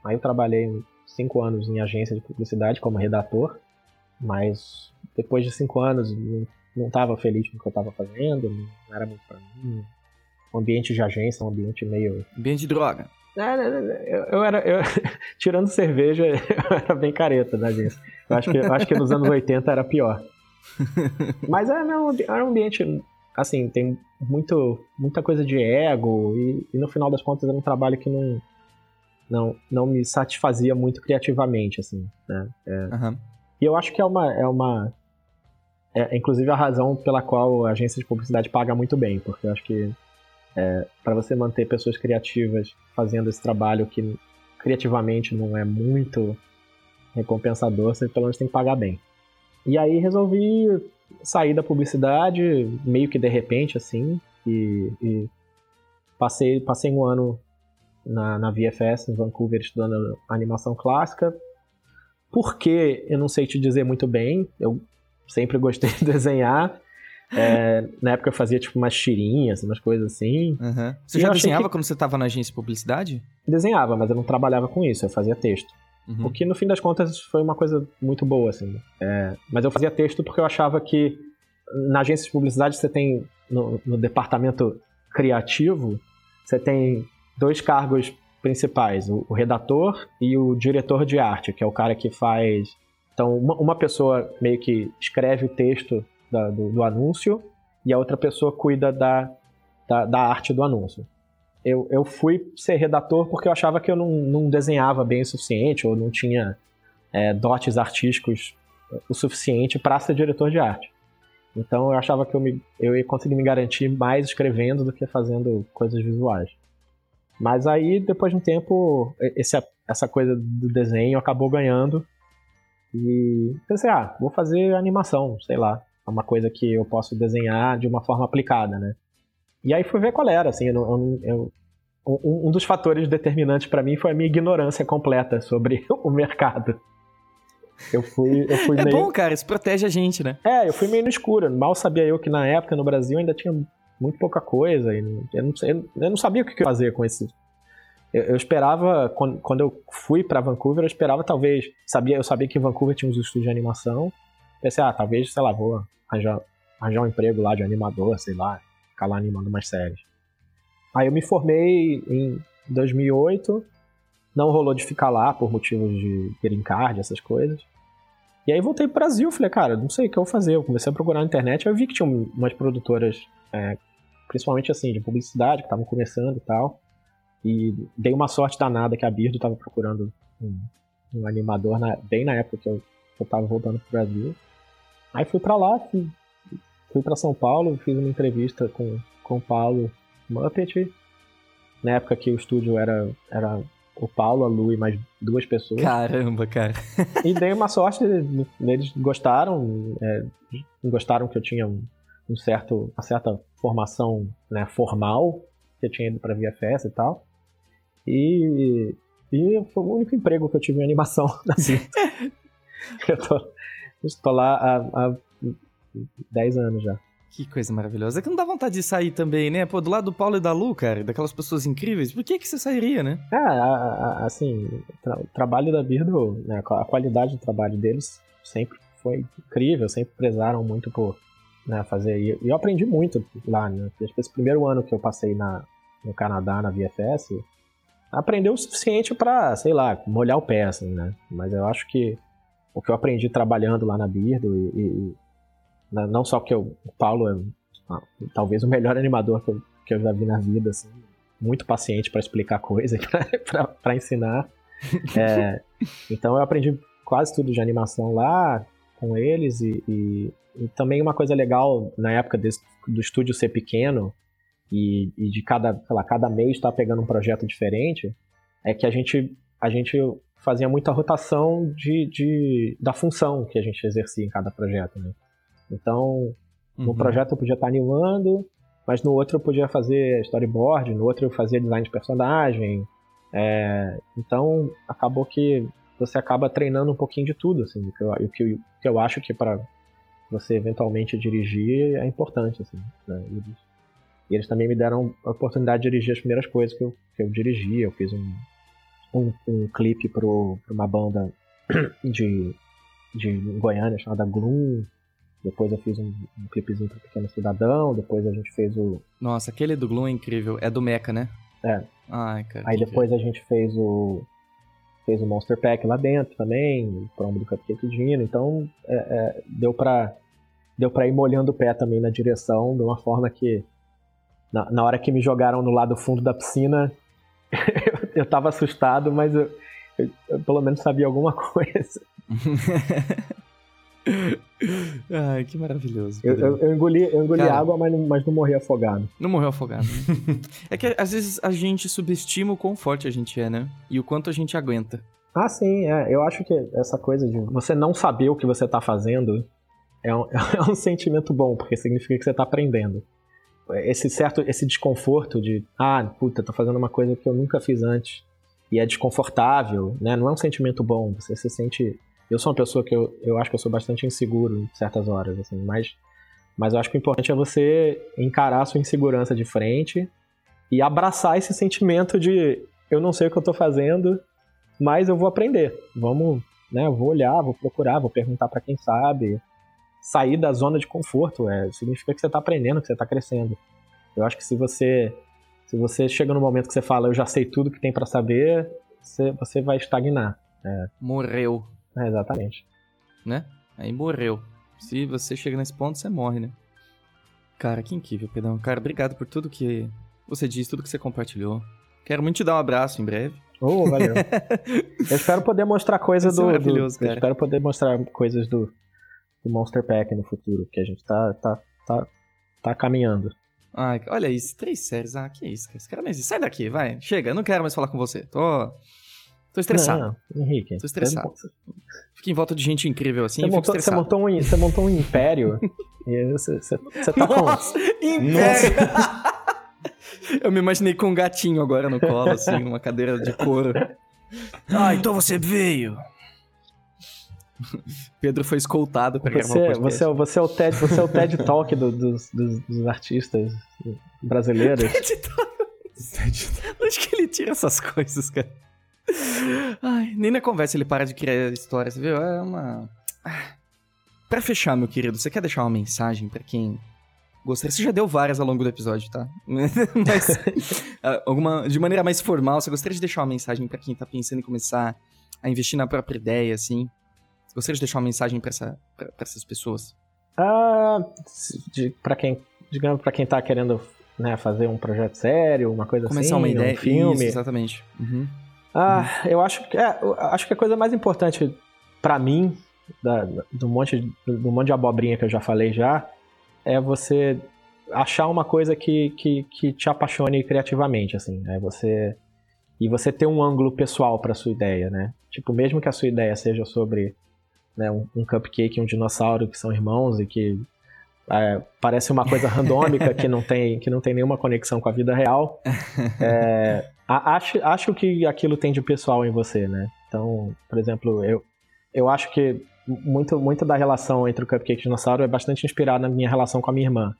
Aí eu trabalhei cinco anos em agência de publicidade como redator. Mas depois de cinco anos não- estava feliz com o que eu estava fazendo, não era muito pra mim. O ambiente de agência é um ambiente meio Ambiente de droga. É, Eu, eu era. eu- tirando cerveja, eu era bem careta na agência. Eu acho que, eu acho que nos anos 80 era pior. Mas é, não, era um ambiente. Assim, tem muito, muita coisa de ego, e, e no final das contas era um trabalho que não, não, não me satisfazia muito criativamente, assim. Né? Aham. E eu acho que é uma. É uma é, inclusive a razão pela qual a agência de publicidade paga muito bem, porque eu acho que para você manter pessoas criativas fazendo esse trabalho que criativamente não é muito recompensador, você pelo menos tem que pagar bem. E aí resolvi sair da publicidade meio que de repente, assim, e, e passei, passei um ano na, na VFS em Vancouver estudando animação clássica. Por que eu não sei te dizer muito bem, eu sempre gostei de desenhar. É, na época eu fazia tipo umas tirinhas, umas coisas assim. aham. Você E já desenhava que- quando você tava na agência de publicidade? Desenhava, mas eu não trabalhava com isso, eu fazia texto. Uhum. O que no fim das contas foi uma coisa muito boa, assim. É, mas eu fazia texto porque eu achava que na agência de publicidade você tem, no, no departamento criativo, você tem dois cargos principais, o, o redator e o diretor de arte, que é o cara que faz. Então, uma, uma pessoa meio que escreve o texto da- do, do anúncio e a outra pessoa cuida da, da, da arte do anúncio eu, eu fui ser redator porque eu achava que eu não, não desenhava bem o suficiente ou não tinha é, dotes artísticos o suficiente para ser diretor de arte. Então eu achava que eu, me, eu ia conseguir me garantir mais escrevendo do que fazendo coisas visuais. Mas aí, depois de um tempo, esse, essa coisa do desenho acabou ganhando. E pensei, ah, vou fazer animação, sei lá. É uma coisa que eu posso desenhar de uma forma aplicada, né? E aí fui ver qual era, assim, eu, eu, eu um, um dos fatores determinantes para mim foi a minha ignorância completa sobre o mercado. Eu fui, eu fui é meio... bom, cara, isso protege a gente, né? É, eu fui meio no escuro. Mal sabia eu que na época no Brasil ainda tinha muito pouca coisa. E eu, não, eu não sabia o que fazer com esse. Eu, eu esperava, quando, quando eu fui para Vancouver, eu esperava talvez. Sabia, eu sabia que em Vancouver tinha uns estúdios de animação. Pensei, ah, talvez, sei lá, vou arranjar, arranjar um emprego lá de animador, sei lá, ficar lá animando umas séries. Aí eu me formei em 2008. Não rolou de ficar lá por motivos de green card, essas coisas. E aí voltei pro Brasil, falei, cara, não sei o que eu vou fazer. Eu comecei a procurar na internet, eu vi que tinha umas produtoras, é, principalmente assim, de publicidade, que estavam começando e tal. E dei uma sorte danada que a Birdo estava procurando um, um animador na, bem na época que eu, que eu tava voltando pro Brasil. Aí fui para lá, fui, fui para São Paulo, fiz uma entrevista com, com o Paulo Muppet. Na época que o estúdio era, era o Paulo, a Lu e mais duas pessoas. Caramba, cara. e dei uma sorte, eles gostaram, é, gostaram que eu tinha um, certo, uma certa formação né, formal, que eu tinha ido pra VFS e tal. E, e foi o único emprego que eu tive em animação assim. eu tô, estou lá há, há 10 anos já. Que coisa maravilhosa. É que não dá vontade de sair também, né? Pô, do lado do Paulo e da Lu, cara, daquelas pessoas incríveis, por que que você sairia, né? Ah, assim, tra o trabalho da Birdo, né, a qualidade do trabalho deles sempre foi incrível, sempre prezaram muito por né, fazer. E eu aprendi muito lá, né? Esse primeiro ano que eu passei na, no Canadá, na VFS, aprendeu o suficiente para, sei lá, molhar o pé, assim, né? Mas eu acho que o que eu aprendi trabalhando lá na Birdo e, e não só porque o Paulo é ah, talvez o melhor animador que eu, que eu já vi na vida, assim, muito paciente para explicar coisas, para ensinar. É, então eu aprendi quase tudo de animação lá com eles e, e, e também uma coisa legal na época desse, do estúdio ser pequeno e, e de cada, lá, cada mês estar tá pegando um projeto diferente, é que a gente, a gente fazia muita rotação de, de, da função que a gente exercia em cada projeto, né? Então, no uhum. projeto eu podia estar animando, mas no outro eu podia fazer storyboard, no outro eu fazia design de personagem. É, então, acabou que você acaba treinando um pouquinho de tudo, assim, o que eu, que, que eu acho que para você eventualmente dirigir é importante, assim, né? eles, e eles também me deram a oportunidade de dirigir as primeiras coisas que eu, que eu dirigi, eu fiz um, um, um clipe para uma banda de, de Goiânia chamada Gloom, depois eu fiz um, um clipezinho pro Pequeno Cidadão, depois a gente fez o. Nossa, aquele do Gloom é incrível. É do Mecha, né? É. Ai, cara. Aí depois a gente fez o. Fez o Monster Pack lá dentro também, o promo do Cupcake Dino. Então é, é, deu pra. Deu pra ir molhando o pé também na direção, de uma forma que. Na, na hora que me jogaram no lado fundo da piscina, eu, tava assustado, mas eu, eu, eu pelo menos sabia alguma coisa. Ai, que maravilhoso. Eu, eu, eu, engoli, eu engoli Cara, água, mas não, mas não morri afogado. Não morreu afogado. Né? é que às vezes a gente subestima o quão forte a gente é, né? E o quanto a gente aguenta. Ah, sim, é. Eu acho que essa coisa de você não saber o que você tá fazendo é um, é um sentimento bom, porque significa que você tá aprendendo. Esse certo, esse desconforto de, ah, puta, tô fazendo uma coisa que eu nunca fiz antes. E é desconfortável, né? Não é um sentimento bom. Você se sente eu sou uma pessoa que eu, eu acho que eu sou bastante inseguro em certas horas, assim, mas, mas eu acho que o importante é você encarar a sua insegurança de frente e abraçar esse sentimento de eu não sei o que eu tô fazendo, mas eu vou aprender. Vamos, né, vou olhar, vou procurar, vou perguntar para quem sabe. Sair da zona de conforto, é, significa que você tá aprendendo, que você tá crescendo. Eu acho que se você se você chega no momento que você fala, eu já sei tudo que tem para saber, você, você vai estagnar. É. Morreu. É, exatamente. Né? Aí morreu. Se você chega nesse ponto, você morre, né? Cara, que incrível, Pedrão. Cara, obrigado por tudo que você disse, tudo que você compartilhou. Quero muito te dar um abraço em breve. Oh, valeu. eu espero poder mostrar coisas do, maravilhoso, do cara. Eu espero poder mostrar coisas do, do Monster Pack no futuro, que a gente tá, tá, tá, tá caminhando. Ai, olha isso, três séries. Ah, que isso, cara. Esse cara não existe. Sai daqui, vai. Chega, eu não quero mais falar com você. Tô Tô estressado. Não, Henrique. Tô estressado. Você, Fica em volta de gente incrível assim, você montou, você, montou um, você montou um império e você, você, você tá com... Nossa, império! eu me imaginei com um gatinho agora no colo, assim, numa cadeira de couro. Ah, então você veio. Pedro foi escoltado pra gravar Você, podcast. você, é o- você, é o TED, você é o TED Talk do- dos, dos, dos artistas brasileiros. Onde que ele tira essas coisas, cara? Ai, nem na conversa ele para de criar histórias, viu? É uma. Ah. Pra fechar, meu querido, você quer deixar uma mensagem pra quem gostaria? Você já deu várias ao longo do episódio, tá? Mas, ah, alguma, de maneira mais formal, você gostaria de deixar uma mensagem pra quem tá pensando em começar a investir na própria ideia, assim? Gostaria de deixar uma mensagem pra, essa, pra, pra essas pessoas? Ah, pra quem, digamos, pra quem tá querendo né, fazer um projeto sério, uma coisa Começar assim, uma ideia. um filme. Isso, exatamente. Uhum. Ah, eu acho que é, acho que a coisa mais importante pra mim da, do monte de- do monte de abobrinha que eu já falei já é você achar uma coisa que, que, que te apaixone criativamente, assim, é você e você ter um ângulo pessoal pra sua ideia, né? Tipo, mesmo que a sua ideia seja sobre né, um, um cupcake e um dinossauro que são irmãos e que é, parece uma coisa randômica que não tem que não tem nenhuma conexão com a vida real. É, a- acho, acho que aquilo tem de pessoal em você, né? Então, por exemplo, eu, eu acho que muito, muito da relação entre o Cupcake e o Dinossauro é bastante inspirada na minha relação com a minha irmã.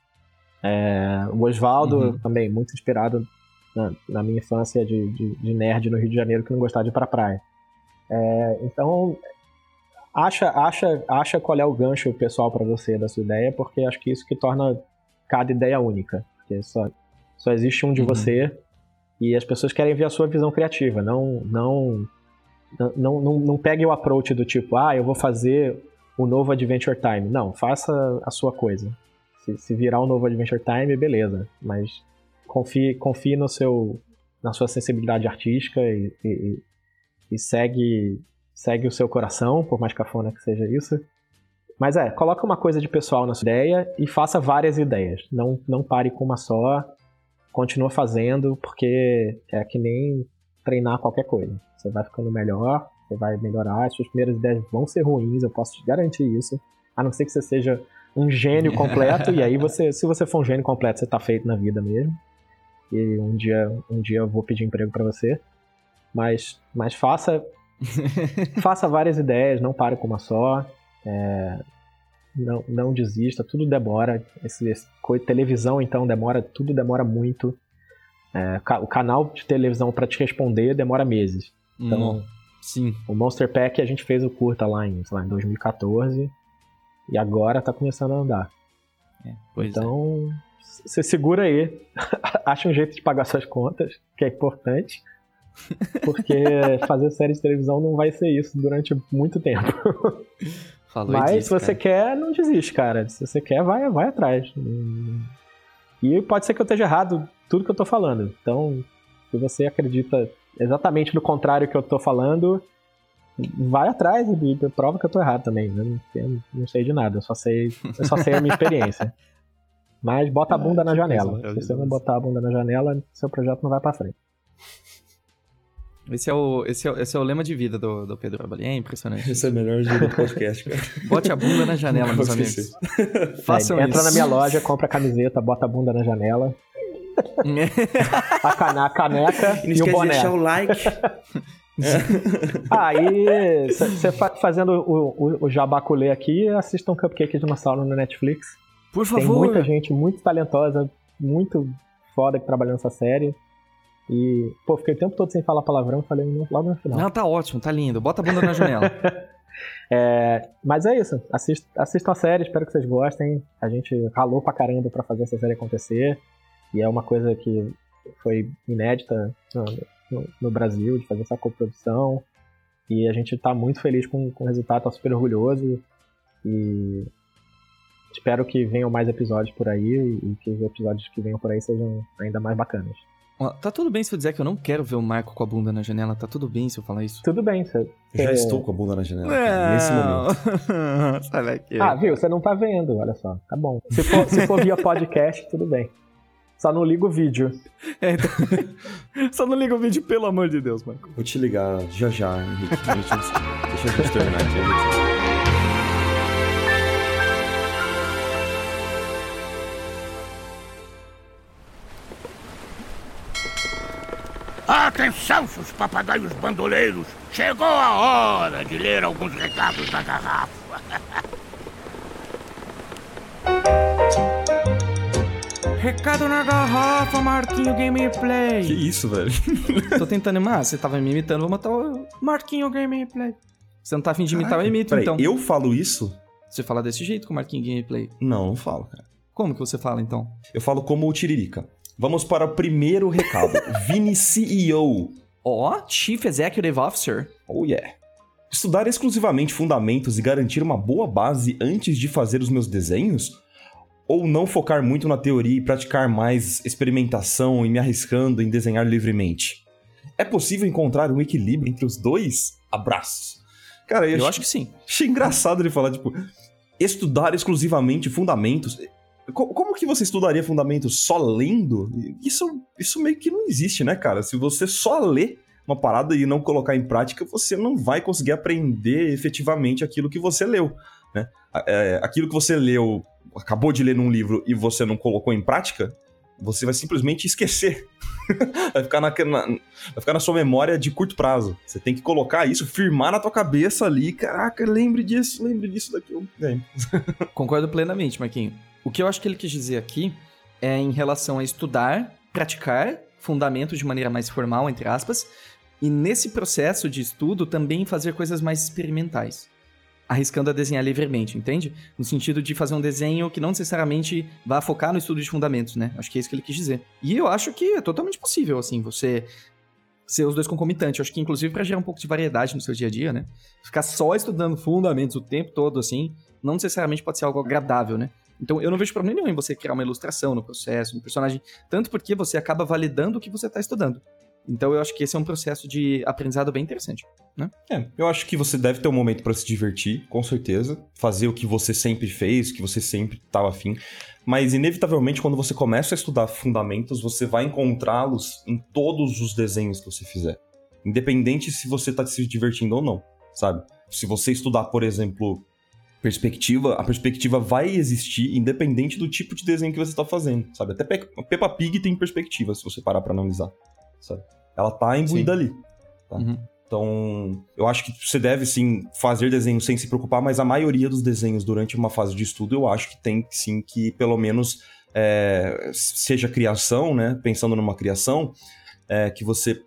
É, o Oswaldo Uhum. também, muito inspirado na, na minha infância de, de, de nerd no Rio de Janeiro que não gostava de ir pra praia. É, então, acha, acha, acha qual é o gancho pessoal para você da sua ideia, porque acho que isso que torna cada ideia única. Porque só, só existe um de Uhum. você e as pessoas querem ver a sua visão criativa, não não não, não, não pegue o approach do tipo, ah, eu vou fazer o novo Adventure Time. Não, faça a sua coisa. Se, se virar um novo Adventure Time, beleza, mas confie, confie no seu na sua sensibilidade artística e, e- e segue segue o seu coração, por mais cafona que seja isso. Mas é, coloca uma coisa de pessoal na sua ideia e faça várias ideias. Não, não pare com uma só. Continua fazendo, porque é que nem treinar qualquer coisa. Você vai ficando melhor, você vai melhorar, as suas primeiras ideias vão ser ruins, eu posso te garantir isso. A não ser que você seja um gênio completo, e aí você, se você for um gênio completo, você tá feito na vida mesmo. E um dia, um dia eu vou pedir emprego pra você. Mas, mas faça faça várias ideias, não pare com uma só. É, não, não desista, tudo demora. Esse, esse televisão, então, demora, tudo demora muito. É, o canal de televisão para te responder demora meses. Então, Hum, Sim. o Monster Pack a gente fez o curta lá em, lá, em 2014 e agora tá começando a andar. É, pois é. Então, você segura aí, acha um jeito de pagar suas contas, que é importante. Porque fazer série de televisão não vai ser isso durante muito tempo. Falou Mas disso, se você cara. quer, não desiste, cara. Se você quer, vai, vai atrás. E pode ser que eu esteja errado tudo que eu tô falando. Então, se você acredita exatamente no contrário que eu tô falando, vai atrás e prova que eu tô errado também. Eu não, eu não sei de nada, eu só sei, eu só sei a minha experiência. Mas bota a bunda na que coisa janela. Se você não botar a bunda na janela, seu projeto não vai pra frente. Esse é, o, esse, é, o- esse é o lema de vida do, do Pedro Abali. É impressionante. Esse é o melhor jogo do podcast, cara. Bote a bunda na janela, Não meus amigos. Façam É, entra isso. na minha loja, compra a camiseta, bota a bunda na janela, a, cana- a caneca E e o esquece de boné. deixar o like. Aí, você fazendo o, o, o jabaculê aqui, assista um Cupcake Dinossauro no Netflix. Por Tem favor. muita gente muito talentosa, muito foda que trabalhou nessa série. E, pô, fiquei o tempo todo sem falar palavrão, falei no- logo no final. Não, tá ótimo, tá lindo. Bota a bunda na janela. É, mas é isso, assist, assistam a série, espero que vocês gostem. A gente ralou pra caramba pra fazer essa série acontecer. E é uma coisa que foi inédita no, no- no Brasil, de fazer essa coprodução. E a gente tá muito feliz com, com o resultado, tá super orgulhoso. E espero que venham mais episódios por aí e que os episódios que venham por aí sejam ainda mais bacanas. Tá tudo bem se eu dizer que eu não quero ver o Marco com a bunda na janela. Tá tudo bem se eu falar isso. Tudo bem, você. Eu já você- estou com a bunda na janela. cara, Nesse momento. Sai daqui. Ah, viu? Você não tá vendo, olha só. Tá bom. Se for, se for via podcast, tudo bem. Só não liga o vídeo. É, então... Só não liga o vídeo, pelo amor de Deus, Marco. Vou te ligar já já, Henrique. Deixa, deixa a gente terminar aqui. Atenção, seus papagaios bandoleiros! Chegou a hora de ler alguns recados da garrafa. Recado na garrafa, Marquinho Gameplay. Que isso, velho? Tô tentando imitar. Você tava me imitando, vou matar o Marquinho Gameplay. Você não tá afim de imitar, eu imito, Peraí, então. eu falo isso? Você fala desse jeito com o Marquinho Gameplay. Não, não falo, cara. Como que você fala, então? Eu falo como o Tiririca. Vamos para o primeiro recado. Vini CEO. Ó, Chief Executive Officer. Oh yeah. Estudar exclusivamente fundamentos e garantir uma boa base antes de fazer os meus desenhos? Ou não focar muito na teoria e praticar mais experimentação e me arriscando em desenhar livremente? É possível encontrar um equilíbrio entre os dois? Abraços. Cara, eu, Eu achei, acho que sim. achei engraçado ele falar, tipo, estudar exclusivamente fundamentos. Co- Como que você estudaria fundamentos só lendo? Isso, isso meio que não existe, né, cara? Se você só lê uma parada e não colocar em prática, você não vai conseguir aprender efetivamente aquilo que você leu, né? É, aquilo que você leu, acabou de ler num livro e você não colocou em prática, você vai simplesmente esquecer. vai, ficar na, na- vai ficar na sua memória de curto prazo. Você tem que colocar isso, firmar na tua cabeça ali. Caraca, lembre disso, lembre disso daqui. É. Concordo plenamente, Marquinho. O que eu acho que ele quis dizer aqui é em relação a estudar, praticar fundamentos de maneira mais formal, entre aspas, e nesse processo de estudo também fazer coisas mais experimentais. Arriscando a desenhar livremente, entende? No sentido de fazer um desenho que não necessariamente vá focar no estudo de fundamentos, né? Acho que é isso que ele quis dizer. E eu acho que é totalmente possível, assim, você ser os dois concomitantes. Acho que, inclusive, para gerar um pouco de variedade no seu dia a dia, né? Ficar só estudando fundamentos o tempo todo, assim, não necessariamente pode ser algo agradável, né? Então eu não vejo problema nenhum em você criar uma ilustração no processo, no personagem, tanto porque você acaba validando o que você está estudando. Então eu acho que esse é um processo de aprendizado bem interessante. É, eu acho que você deve ter um momento pra se divertir, com certeza. Fazer o que você sempre fez, que você sempre estava afim. Mas, inevitavelmente, quando você começa a estudar fundamentos, você vai encontrá-los em todos os desenhos que você fizer. Independente se você tá se divertindo ou não, sabe? Se você estudar, por exemplo, perspectiva, a perspectiva vai existir independente do tipo de desenho que você tá fazendo, sabe? Até Pe- Peppa Pig tem perspectiva, se você parar pra analisar, sabe? Ela tá imbuída ali. Tá. Uhum. Então, eu acho que você deve sim fazer desenho sem se preocupar, mas a maioria dos desenhos durante uma fase de estudo eu acho que tem sim que, pelo menos, é, seja criação, né? Pensando numa criação, é, que você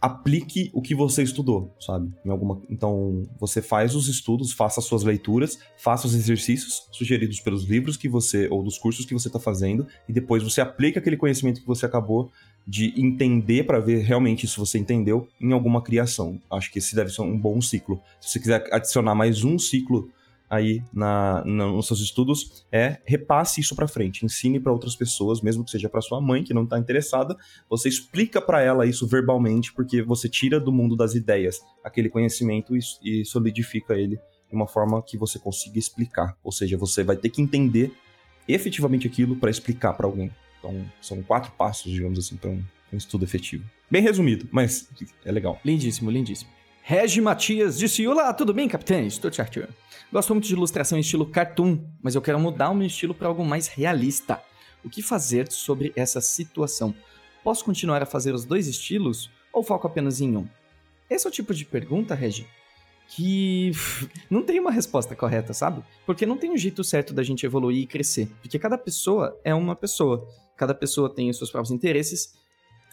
aplique o que você estudou, sabe? Alguma... Então, você faz os estudos, faça as suas leituras, faça os exercícios sugeridos pelos livros que você, ou dos cursos que você está fazendo, e depois você aplica aquele conhecimento que você acabou de entender para ver realmente se você entendeu em alguma criação. Acho que esse deve ser um bom ciclo. Se você quiser adicionar mais um ciclo aí na, na- nos seus estudos, é repasse isso para frente, ensine para outras pessoas, mesmo que seja para sua mãe que não está interessada, você explica para ela isso verbalmente, porque você tira do mundo das ideias aquele conhecimento e, e solidifica ele de uma forma que você consiga explicar. Ou seja, você vai ter que entender efetivamente aquilo para explicar para alguém. Então, são quatro passos, digamos assim, para um, um estudo efetivo. Bem resumido, mas é legal. Lindíssimo, lindíssimo. Regi Matias disse: Olá, tudo bem, capitães? Tudo certo. Gosto muito de ilustração em estilo cartoon, mas eu quero mudar o meu estilo para algo mais realista. O que fazer sobre essa situação? Posso continuar a fazer os dois estilos ou foco apenas em um? Esse é o tipo de pergunta, Regi, que não tem uma resposta correta, sabe? Porque não tem um jeito certo da gente evoluir e crescer. Porque cada pessoa é uma pessoa. Cada pessoa tem os seus próprios interesses.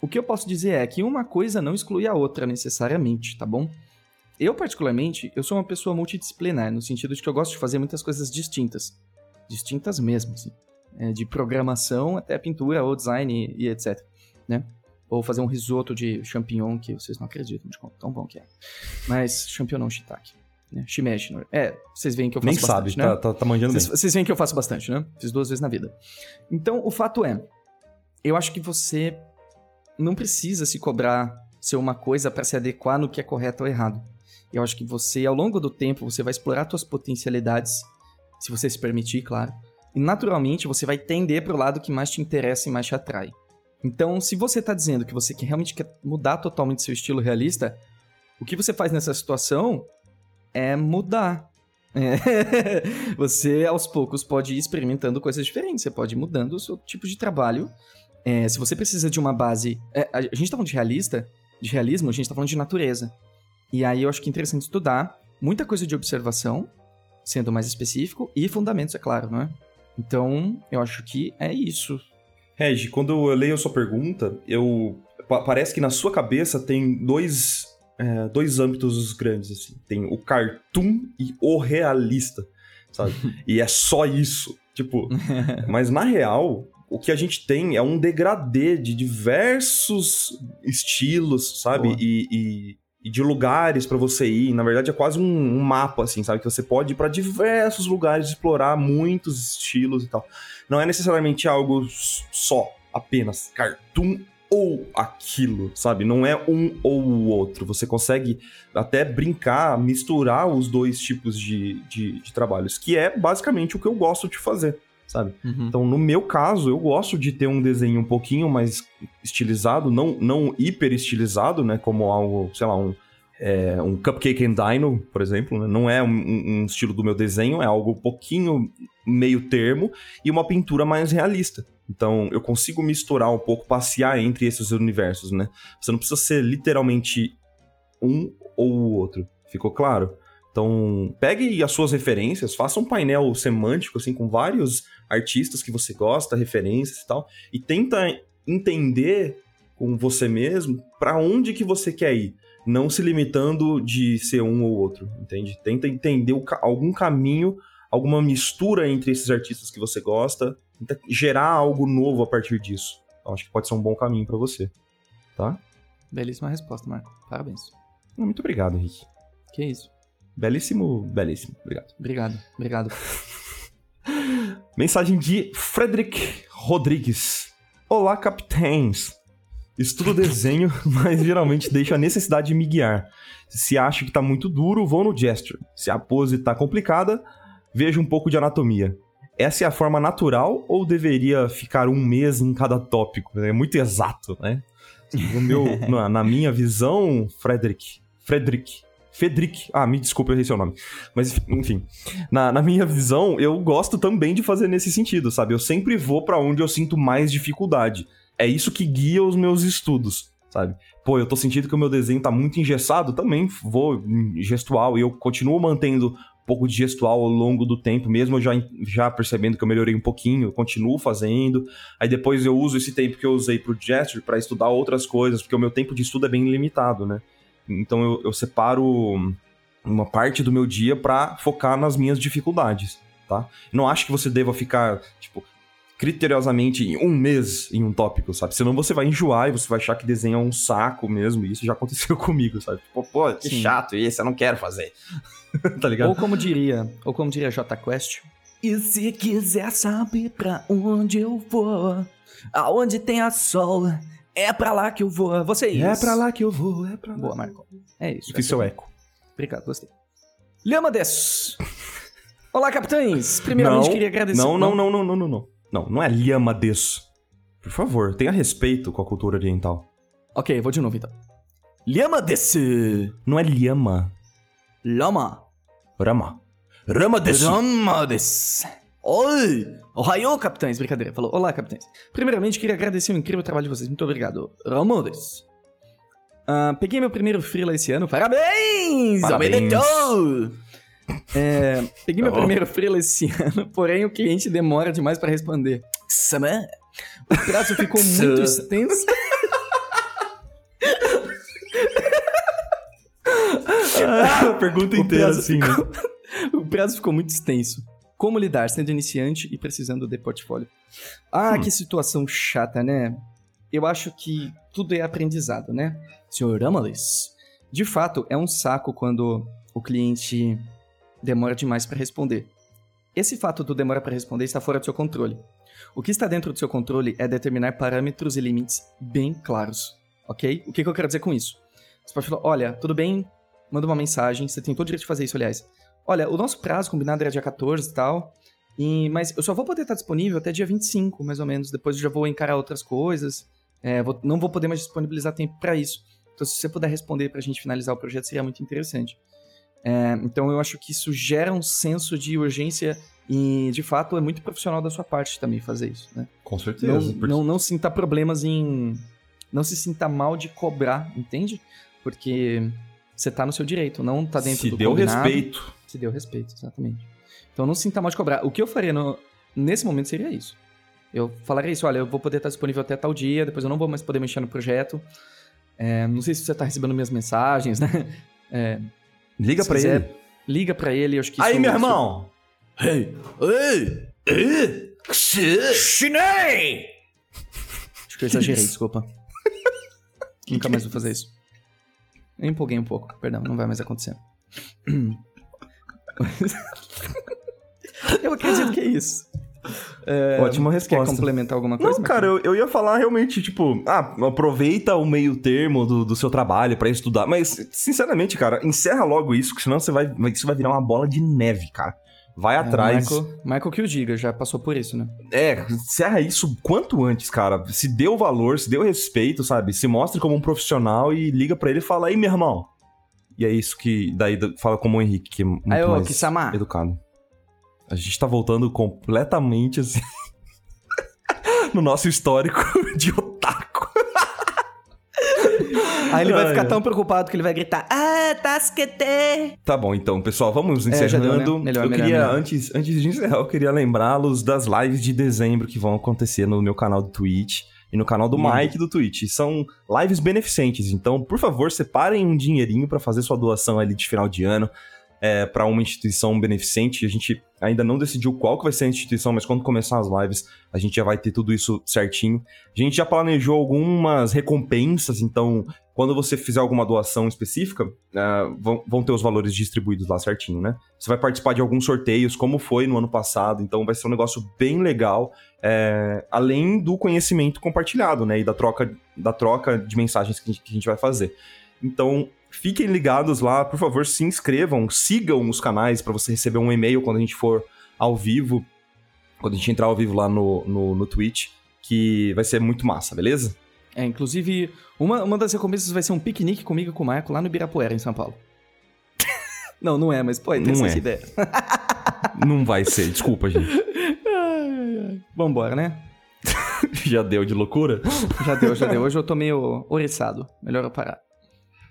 O que eu posso dizer é que uma coisa não exclui a outra necessariamente, tá bom? Eu, particularmente, eu sou uma pessoa multidisciplinar, no sentido de que eu gosto de fazer muitas coisas distintas. Distintas mesmo, assim. É, de programação até pintura ou design e, e etc, né? Ou fazer um risoto de champignon, que vocês não acreditam de quão tão bom que é. Mas champignon não shiitake, né? Shimeji. não- É, vocês veem que eu faço Nem bastante, sabe, né? tá, tá, tá manjando Vocês, bem. vocês veem que eu faço bastante, né? Fiz duas vezes na vida. Então, o fato é, eu acho que você não precisa se cobrar ser uma coisa para se adequar no que é correto ou errado. Eu acho que você, ao longo do tempo, você vai explorar suas potencialidades, se você se permitir, claro. E naturalmente você vai tender pro lado que mais te interessa e mais te atrai. Então, se você tá dizendo que você realmente quer mudar totalmente seu estilo realista, o que você faz nessa situação é mudar. É. você, aos poucos, pode ir experimentando coisas diferentes. Você pode ir mudando o seu tipo de trabalho. É, se você precisa de uma base... é, a gente tá falando de realista, de realismo, a gente tá falando de natureza. E aí eu acho que é interessante estudar muita coisa de observação, sendo mais específico, e fundamentos, é claro, não é? Então, eu acho que é isso. Regi, quando eu leio a sua pergunta, eu pa- parece que na sua cabeça tem dois, é, dois âmbitos grandes, assim. Tem o cartoon e o realista, sabe? e é só isso. Tipo, mas na real, o que a gente tem é um degradê de diversos estilos, sabe? E, e- e de lugares pra você ir. Na verdade, é quase um, um mapa, assim, sabe? Que você pode ir pra diversos lugares, explorar muitos estilos e tal. Não é necessariamente algo só, apenas cartoon ou aquilo, sabe? Não é um ou o outro. Você consegue até brincar, misturar os dois tipos de, de, de trabalhos, que é basicamente o que eu gosto de fazer, sabe? Uhum. Então, no meu caso, eu gosto de ter um desenho um pouquinho mais estilizado, não, não hiper estilizado, né? Como algo, sei lá, um, é, um Cupcake and Dino, por exemplo. né? Não é um, um- estilo do meu desenho, é algo um pouquinho meio termo e uma pintura mais realista. Então, eu consigo misturar um pouco, passear entre esses universos, né? Você não precisa ser literalmente um ou o outro. Ficou claro? Então, pegue as suas referências, faça um painel semântico, assim, com vários artistas que você gosta, referências e tal, e tenta entender com você mesmo para onde que você quer ir, não se limitando de ser um ou outro, entende? Tenta entender ca- algum caminho, alguma mistura entre esses artistas que você gosta, tenta gerar algo novo a partir disso. Eu acho que pode ser um bom caminho para você, tá? Belíssima resposta, Marco. Parabéns. Muito obrigado, Henrique. Que isso. Belíssimo, belíssimo. Obrigado. Obrigado, obrigado. Mensagem de Frederick Rodrigues. Olá, capitães. Estudo desenho, mas geralmente deixo a necessidade de me guiar. Se acho que tá muito duro, vou no gesture. Se a pose tá complicada, vejo um pouco de anatomia. Essa é a forma natural ou deveria ficar um mês em cada tópico? É muito exato, né? No meu, na, na minha visão, Frederick. Frederick. Frederick. Ah, me desculpe, eu errei seu nome. Mas, enfim. Na, na minha visão, eu gosto também de fazer nesse sentido, sabe? Eu sempre vou pra onde eu sinto mais dificuldade. É isso que guia os meus estudos, sabe? Pô, eu tô sentindo que o meu desenho tá muito engessado, também vou gestual e eu continuo mantendo um pouco de gestual ao longo do tempo, mesmo já, já percebendo que eu melhorei um pouquinho, continuo fazendo. Aí depois eu uso esse tempo que eu usei pro gesture pra estudar outras coisas, porque o meu tempo de estudo é bem limitado, né? Então eu, eu separo uma parte do meu dia pra focar nas minhas dificuldades, tá? Não acho que você deva ficar, tipo, criteriosamente um mês em um tópico, sabe? Senão você vai enjoar e você vai achar que desenho é um saco mesmo, e isso já aconteceu comigo, sabe? Tipo, pô, que Sim. chato esse, eu não quero fazer. tá ligado? Ou como diria, ou como diria J Quest, E se quiser saber pra onde eu vou, aonde tem a sol, é pra lá que eu vou. você isso. É pra lá que eu vou, é pra lá. Boa, Marco. É isso. Fiz seu eco. Obrigado, gostei. Lhama des. Olá, capitães. Primeiramente, Não, queria agradecer. Não, não, não, não, não, não, não. Não, não é lhama des. Por favor, tenha respeito com a cultura oriental. Ok, vou de novo então. Lhama desse. Não é lhama, Lama. rama. Rama desse. Lama desse. Oi. Ohio, Capitães, brincadeira. Falou, olá, capitães. Primeiramente, queria agradecer o incrível trabalho de vocês. Muito obrigado. Ramones. Ah, peguei meu primeiro freela esse ano. Parabéns. Parabéns. É, peguei meu Oh. primeiro freela esse ano, porém o cliente demora demais pra responder. Sama. O prazo ficou muito extenso. a pergunta inteira assim, né? O prazo ficou muito extenso. Como lidar sendo iniciante e precisando de portfólio? Ah, Hum. que situação chata, né? Eu acho que tudo é aprendizado, né? Senhor Amalis, de fato, é um saco quando o cliente demora demais para responder. Esse fato do demora para responder está fora do seu controle. O que está dentro do seu controle é determinar parâmetros e limites bem claros, ok? O que, que eu quero dizer com isso? Você pode falar, olha, tudo bem, manda uma mensagem, você tem todo o direito de fazer isso, aliás. Olha, o nosso prazo combinado era dia 14 e tal, e, mas eu só vou poder estar disponível até dia 25, mais ou menos. Depois eu já vou encarar outras coisas. É, vou- não vou poder mais disponibilizar tempo para isso. Então, se você puder responder pra gente finalizar o projeto, seria muito interessante. É, então, eu acho que isso gera um senso de urgência e, de fato, é muito profissional da sua parte também fazer isso, né? Com certeza. Não, porque- não, não sinta problemas em. Não se sinta mal de cobrar, entende? Porque você tá no seu direito, não tá dentro Se do deu combinado. respeito. Se deu respeito, exatamente. Então não se sinta mal de cobrar. O que eu faria no- nesse momento seria isso. Eu falaria isso, olha, eu vou poder estar disponível até tal dia, depois eu não vou mais poder mexer no projeto. É, não sei se você tá recebendo minhas mensagens, né? É, Liga quiser, ele. Liga pra ele, eu acho que Aí, isso- meu isso- irmão. Ei, ei, ei, chinês! Acho que eu exagerei, desculpa. Nunca mais vou fazer isso. Eu empolguei um pouco, perdão, não vai mais acontecer. eu acredito que é isso. É, Ótima Quer resposta. complementar alguma coisa? Não, cara, eu, eu ia falar realmente, tipo, ah, aproveita o meio termo do, do seu trabalho pra estudar. Mas, sinceramente, cara, encerra logo isso, que senão você vai, isso vai virar uma bola de neve, cara. Vai É, atrás. Michael, Michael que o diga, já passou por isso, né? É, encerra isso quanto antes, cara. Se deu valor, se deu respeito, sabe? Se mostre como um profissional e liga pra ele e fala, aí, meu irmão. E é isso que. Daí fala como o Henrique, que é muito Aí, mais Kisama. educado. A gente tá voltando completamente assim. no nosso histórico de otaku. Aí ele vai Ai, ficar tão preocupado que ele vai gritar, ah, tasquete! Tá bom, então, pessoal, vamos É, encerrando. deu, né? Melhor, eu melhor, queria, melhor. Antes, antes de encerrar, eu queria lembrá-los das lives de dezembro que vão acontecer no meu canal do Twitch e no canal do Lindo. Mike do Twitch. São lives beneficentes, então, por favor, separem um dinheirinho pra fazer sua doação ali de final de ano. É, para uma instituição beneficente, a gente ainda não decidiu qual que vai ser a instituição, mas quando começar as lives, a gente já vai ter tudo isso certinho. A gente já planejou algumas recompensas, então quando você fizer alguma doação específica, ah, vão, vão ter os valores distribuídos lá certinho, né? Você vai participar de alguns sorteios, como foi no ano passado, então vai ser um negócio bem legal, é, além do conhecimento compartilhado, né? E da troca, da troca de mensagens que a gente- que a gente vai fazer. Então, fiquem ligados lá, por favor, se inscrevam, sigam os canais para você receber um e-mail quando a gente for ao vivo, quando a gente entrar ao vivo lá no, no, no Twitch, que vai ser muito massa, beleza? É, inclusive, uma, uma das recompensas vai ser um piquenique comigo e com o Marco lá no Ibirapuera, em São Paulo. não, não é, mas pô, é Não interessante é. ideia. Não vai ser, desculpa, gente. Vambora, né? Já deu de loucura? Já deu, já deu. Hoje eu tô meio oriçado. Melhor eu parar.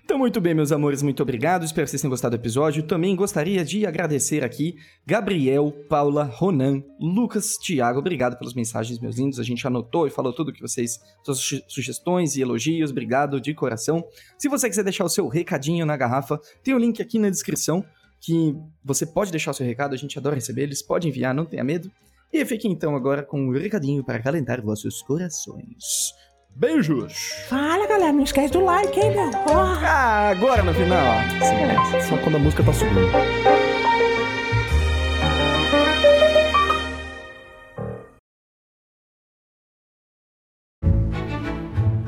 Então, muito bem, meus amores, muito obrigado. Espero que vocês tenham gostado do episódio. Também gostaria de agradecer aqui Gabriel, Paula, Ronan, Lucas, Thiago. Obrigado pelas mensagens, meus lindos. A gente anotou e falou tudo que vocês, suas su- sugestões e elogios. Obrigado de coração. Se você quiser deixar o seu recadinho na garrafa, tem o link aqui na descrição que você pode deixar o seu recado. A gente adora receber eles. Pode enviar, não tenha medo. E fique então agora com um recadinho para calentar vossos corações. Beijos! Fala, galera, não esquece do like, hein, meu? Ó. Ah, agora no final. Sim, Só quando a música tá subindo.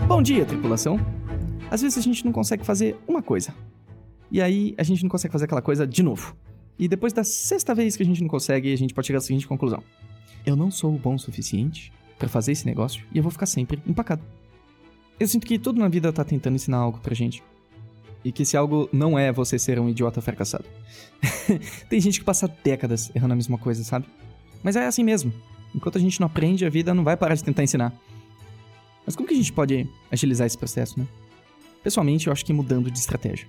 Bom dia, tripulação. Às vezes a gente não consegue fazer uma coisa. E aí a gente não consegue fazer aquela coisa de novo. E depois da sexta vez que a gente não consegue, a gente pode chegar à seguinte conclusão: Eu não sou bom o suficiente pra fazer esse negócio e eu vou ficar sempre empacado. Eu sinto que tudo na vida tá tentando ensinar algo pra gente. E que esse algo não é você ser um idiota fracassado. Tem gente que passa décadas errando a mesma coisa, sabe? Mas é assim mesmo. Enquanto a gente não aprende, a vida não vai parar de tentar ensinar. Mas como que a gente pode agilizar esse processo, né? Pessoalmente, eu acho que mudando de estratégia.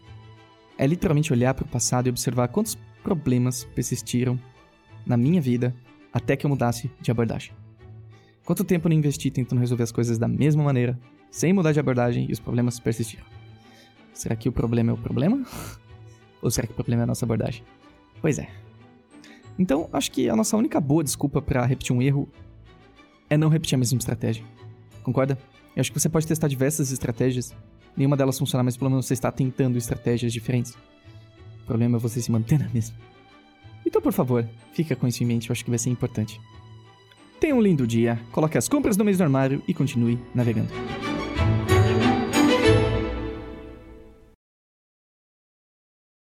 É literalmente olhar para o passado e observar quantos problemas persistiram na minha vida até que eu mudasse de abordagem. Quanto tempo não investi tentando resolver as coisas da mesma maneira, sem mudar de abordagem e os problemas persistiram? Será que o problema é o problema? Ou será que o problema é a nossa abordagem? Pois é. Então, acho que a nossa única boa desculpa para repetir um erro é não repetir a mesma estratégia. Concorda? Eu acho que você pode testar diversas estratégias, nenhuma delas funcionar, mas pelo menos você está tentando estratégias diferentes. O problema é você se manter na mesma. Então, por favor, fica com isso em mente, eu acho que vai ser importante. Tenha um lindo dia, coloque as compras no mês do armário e continue navegando.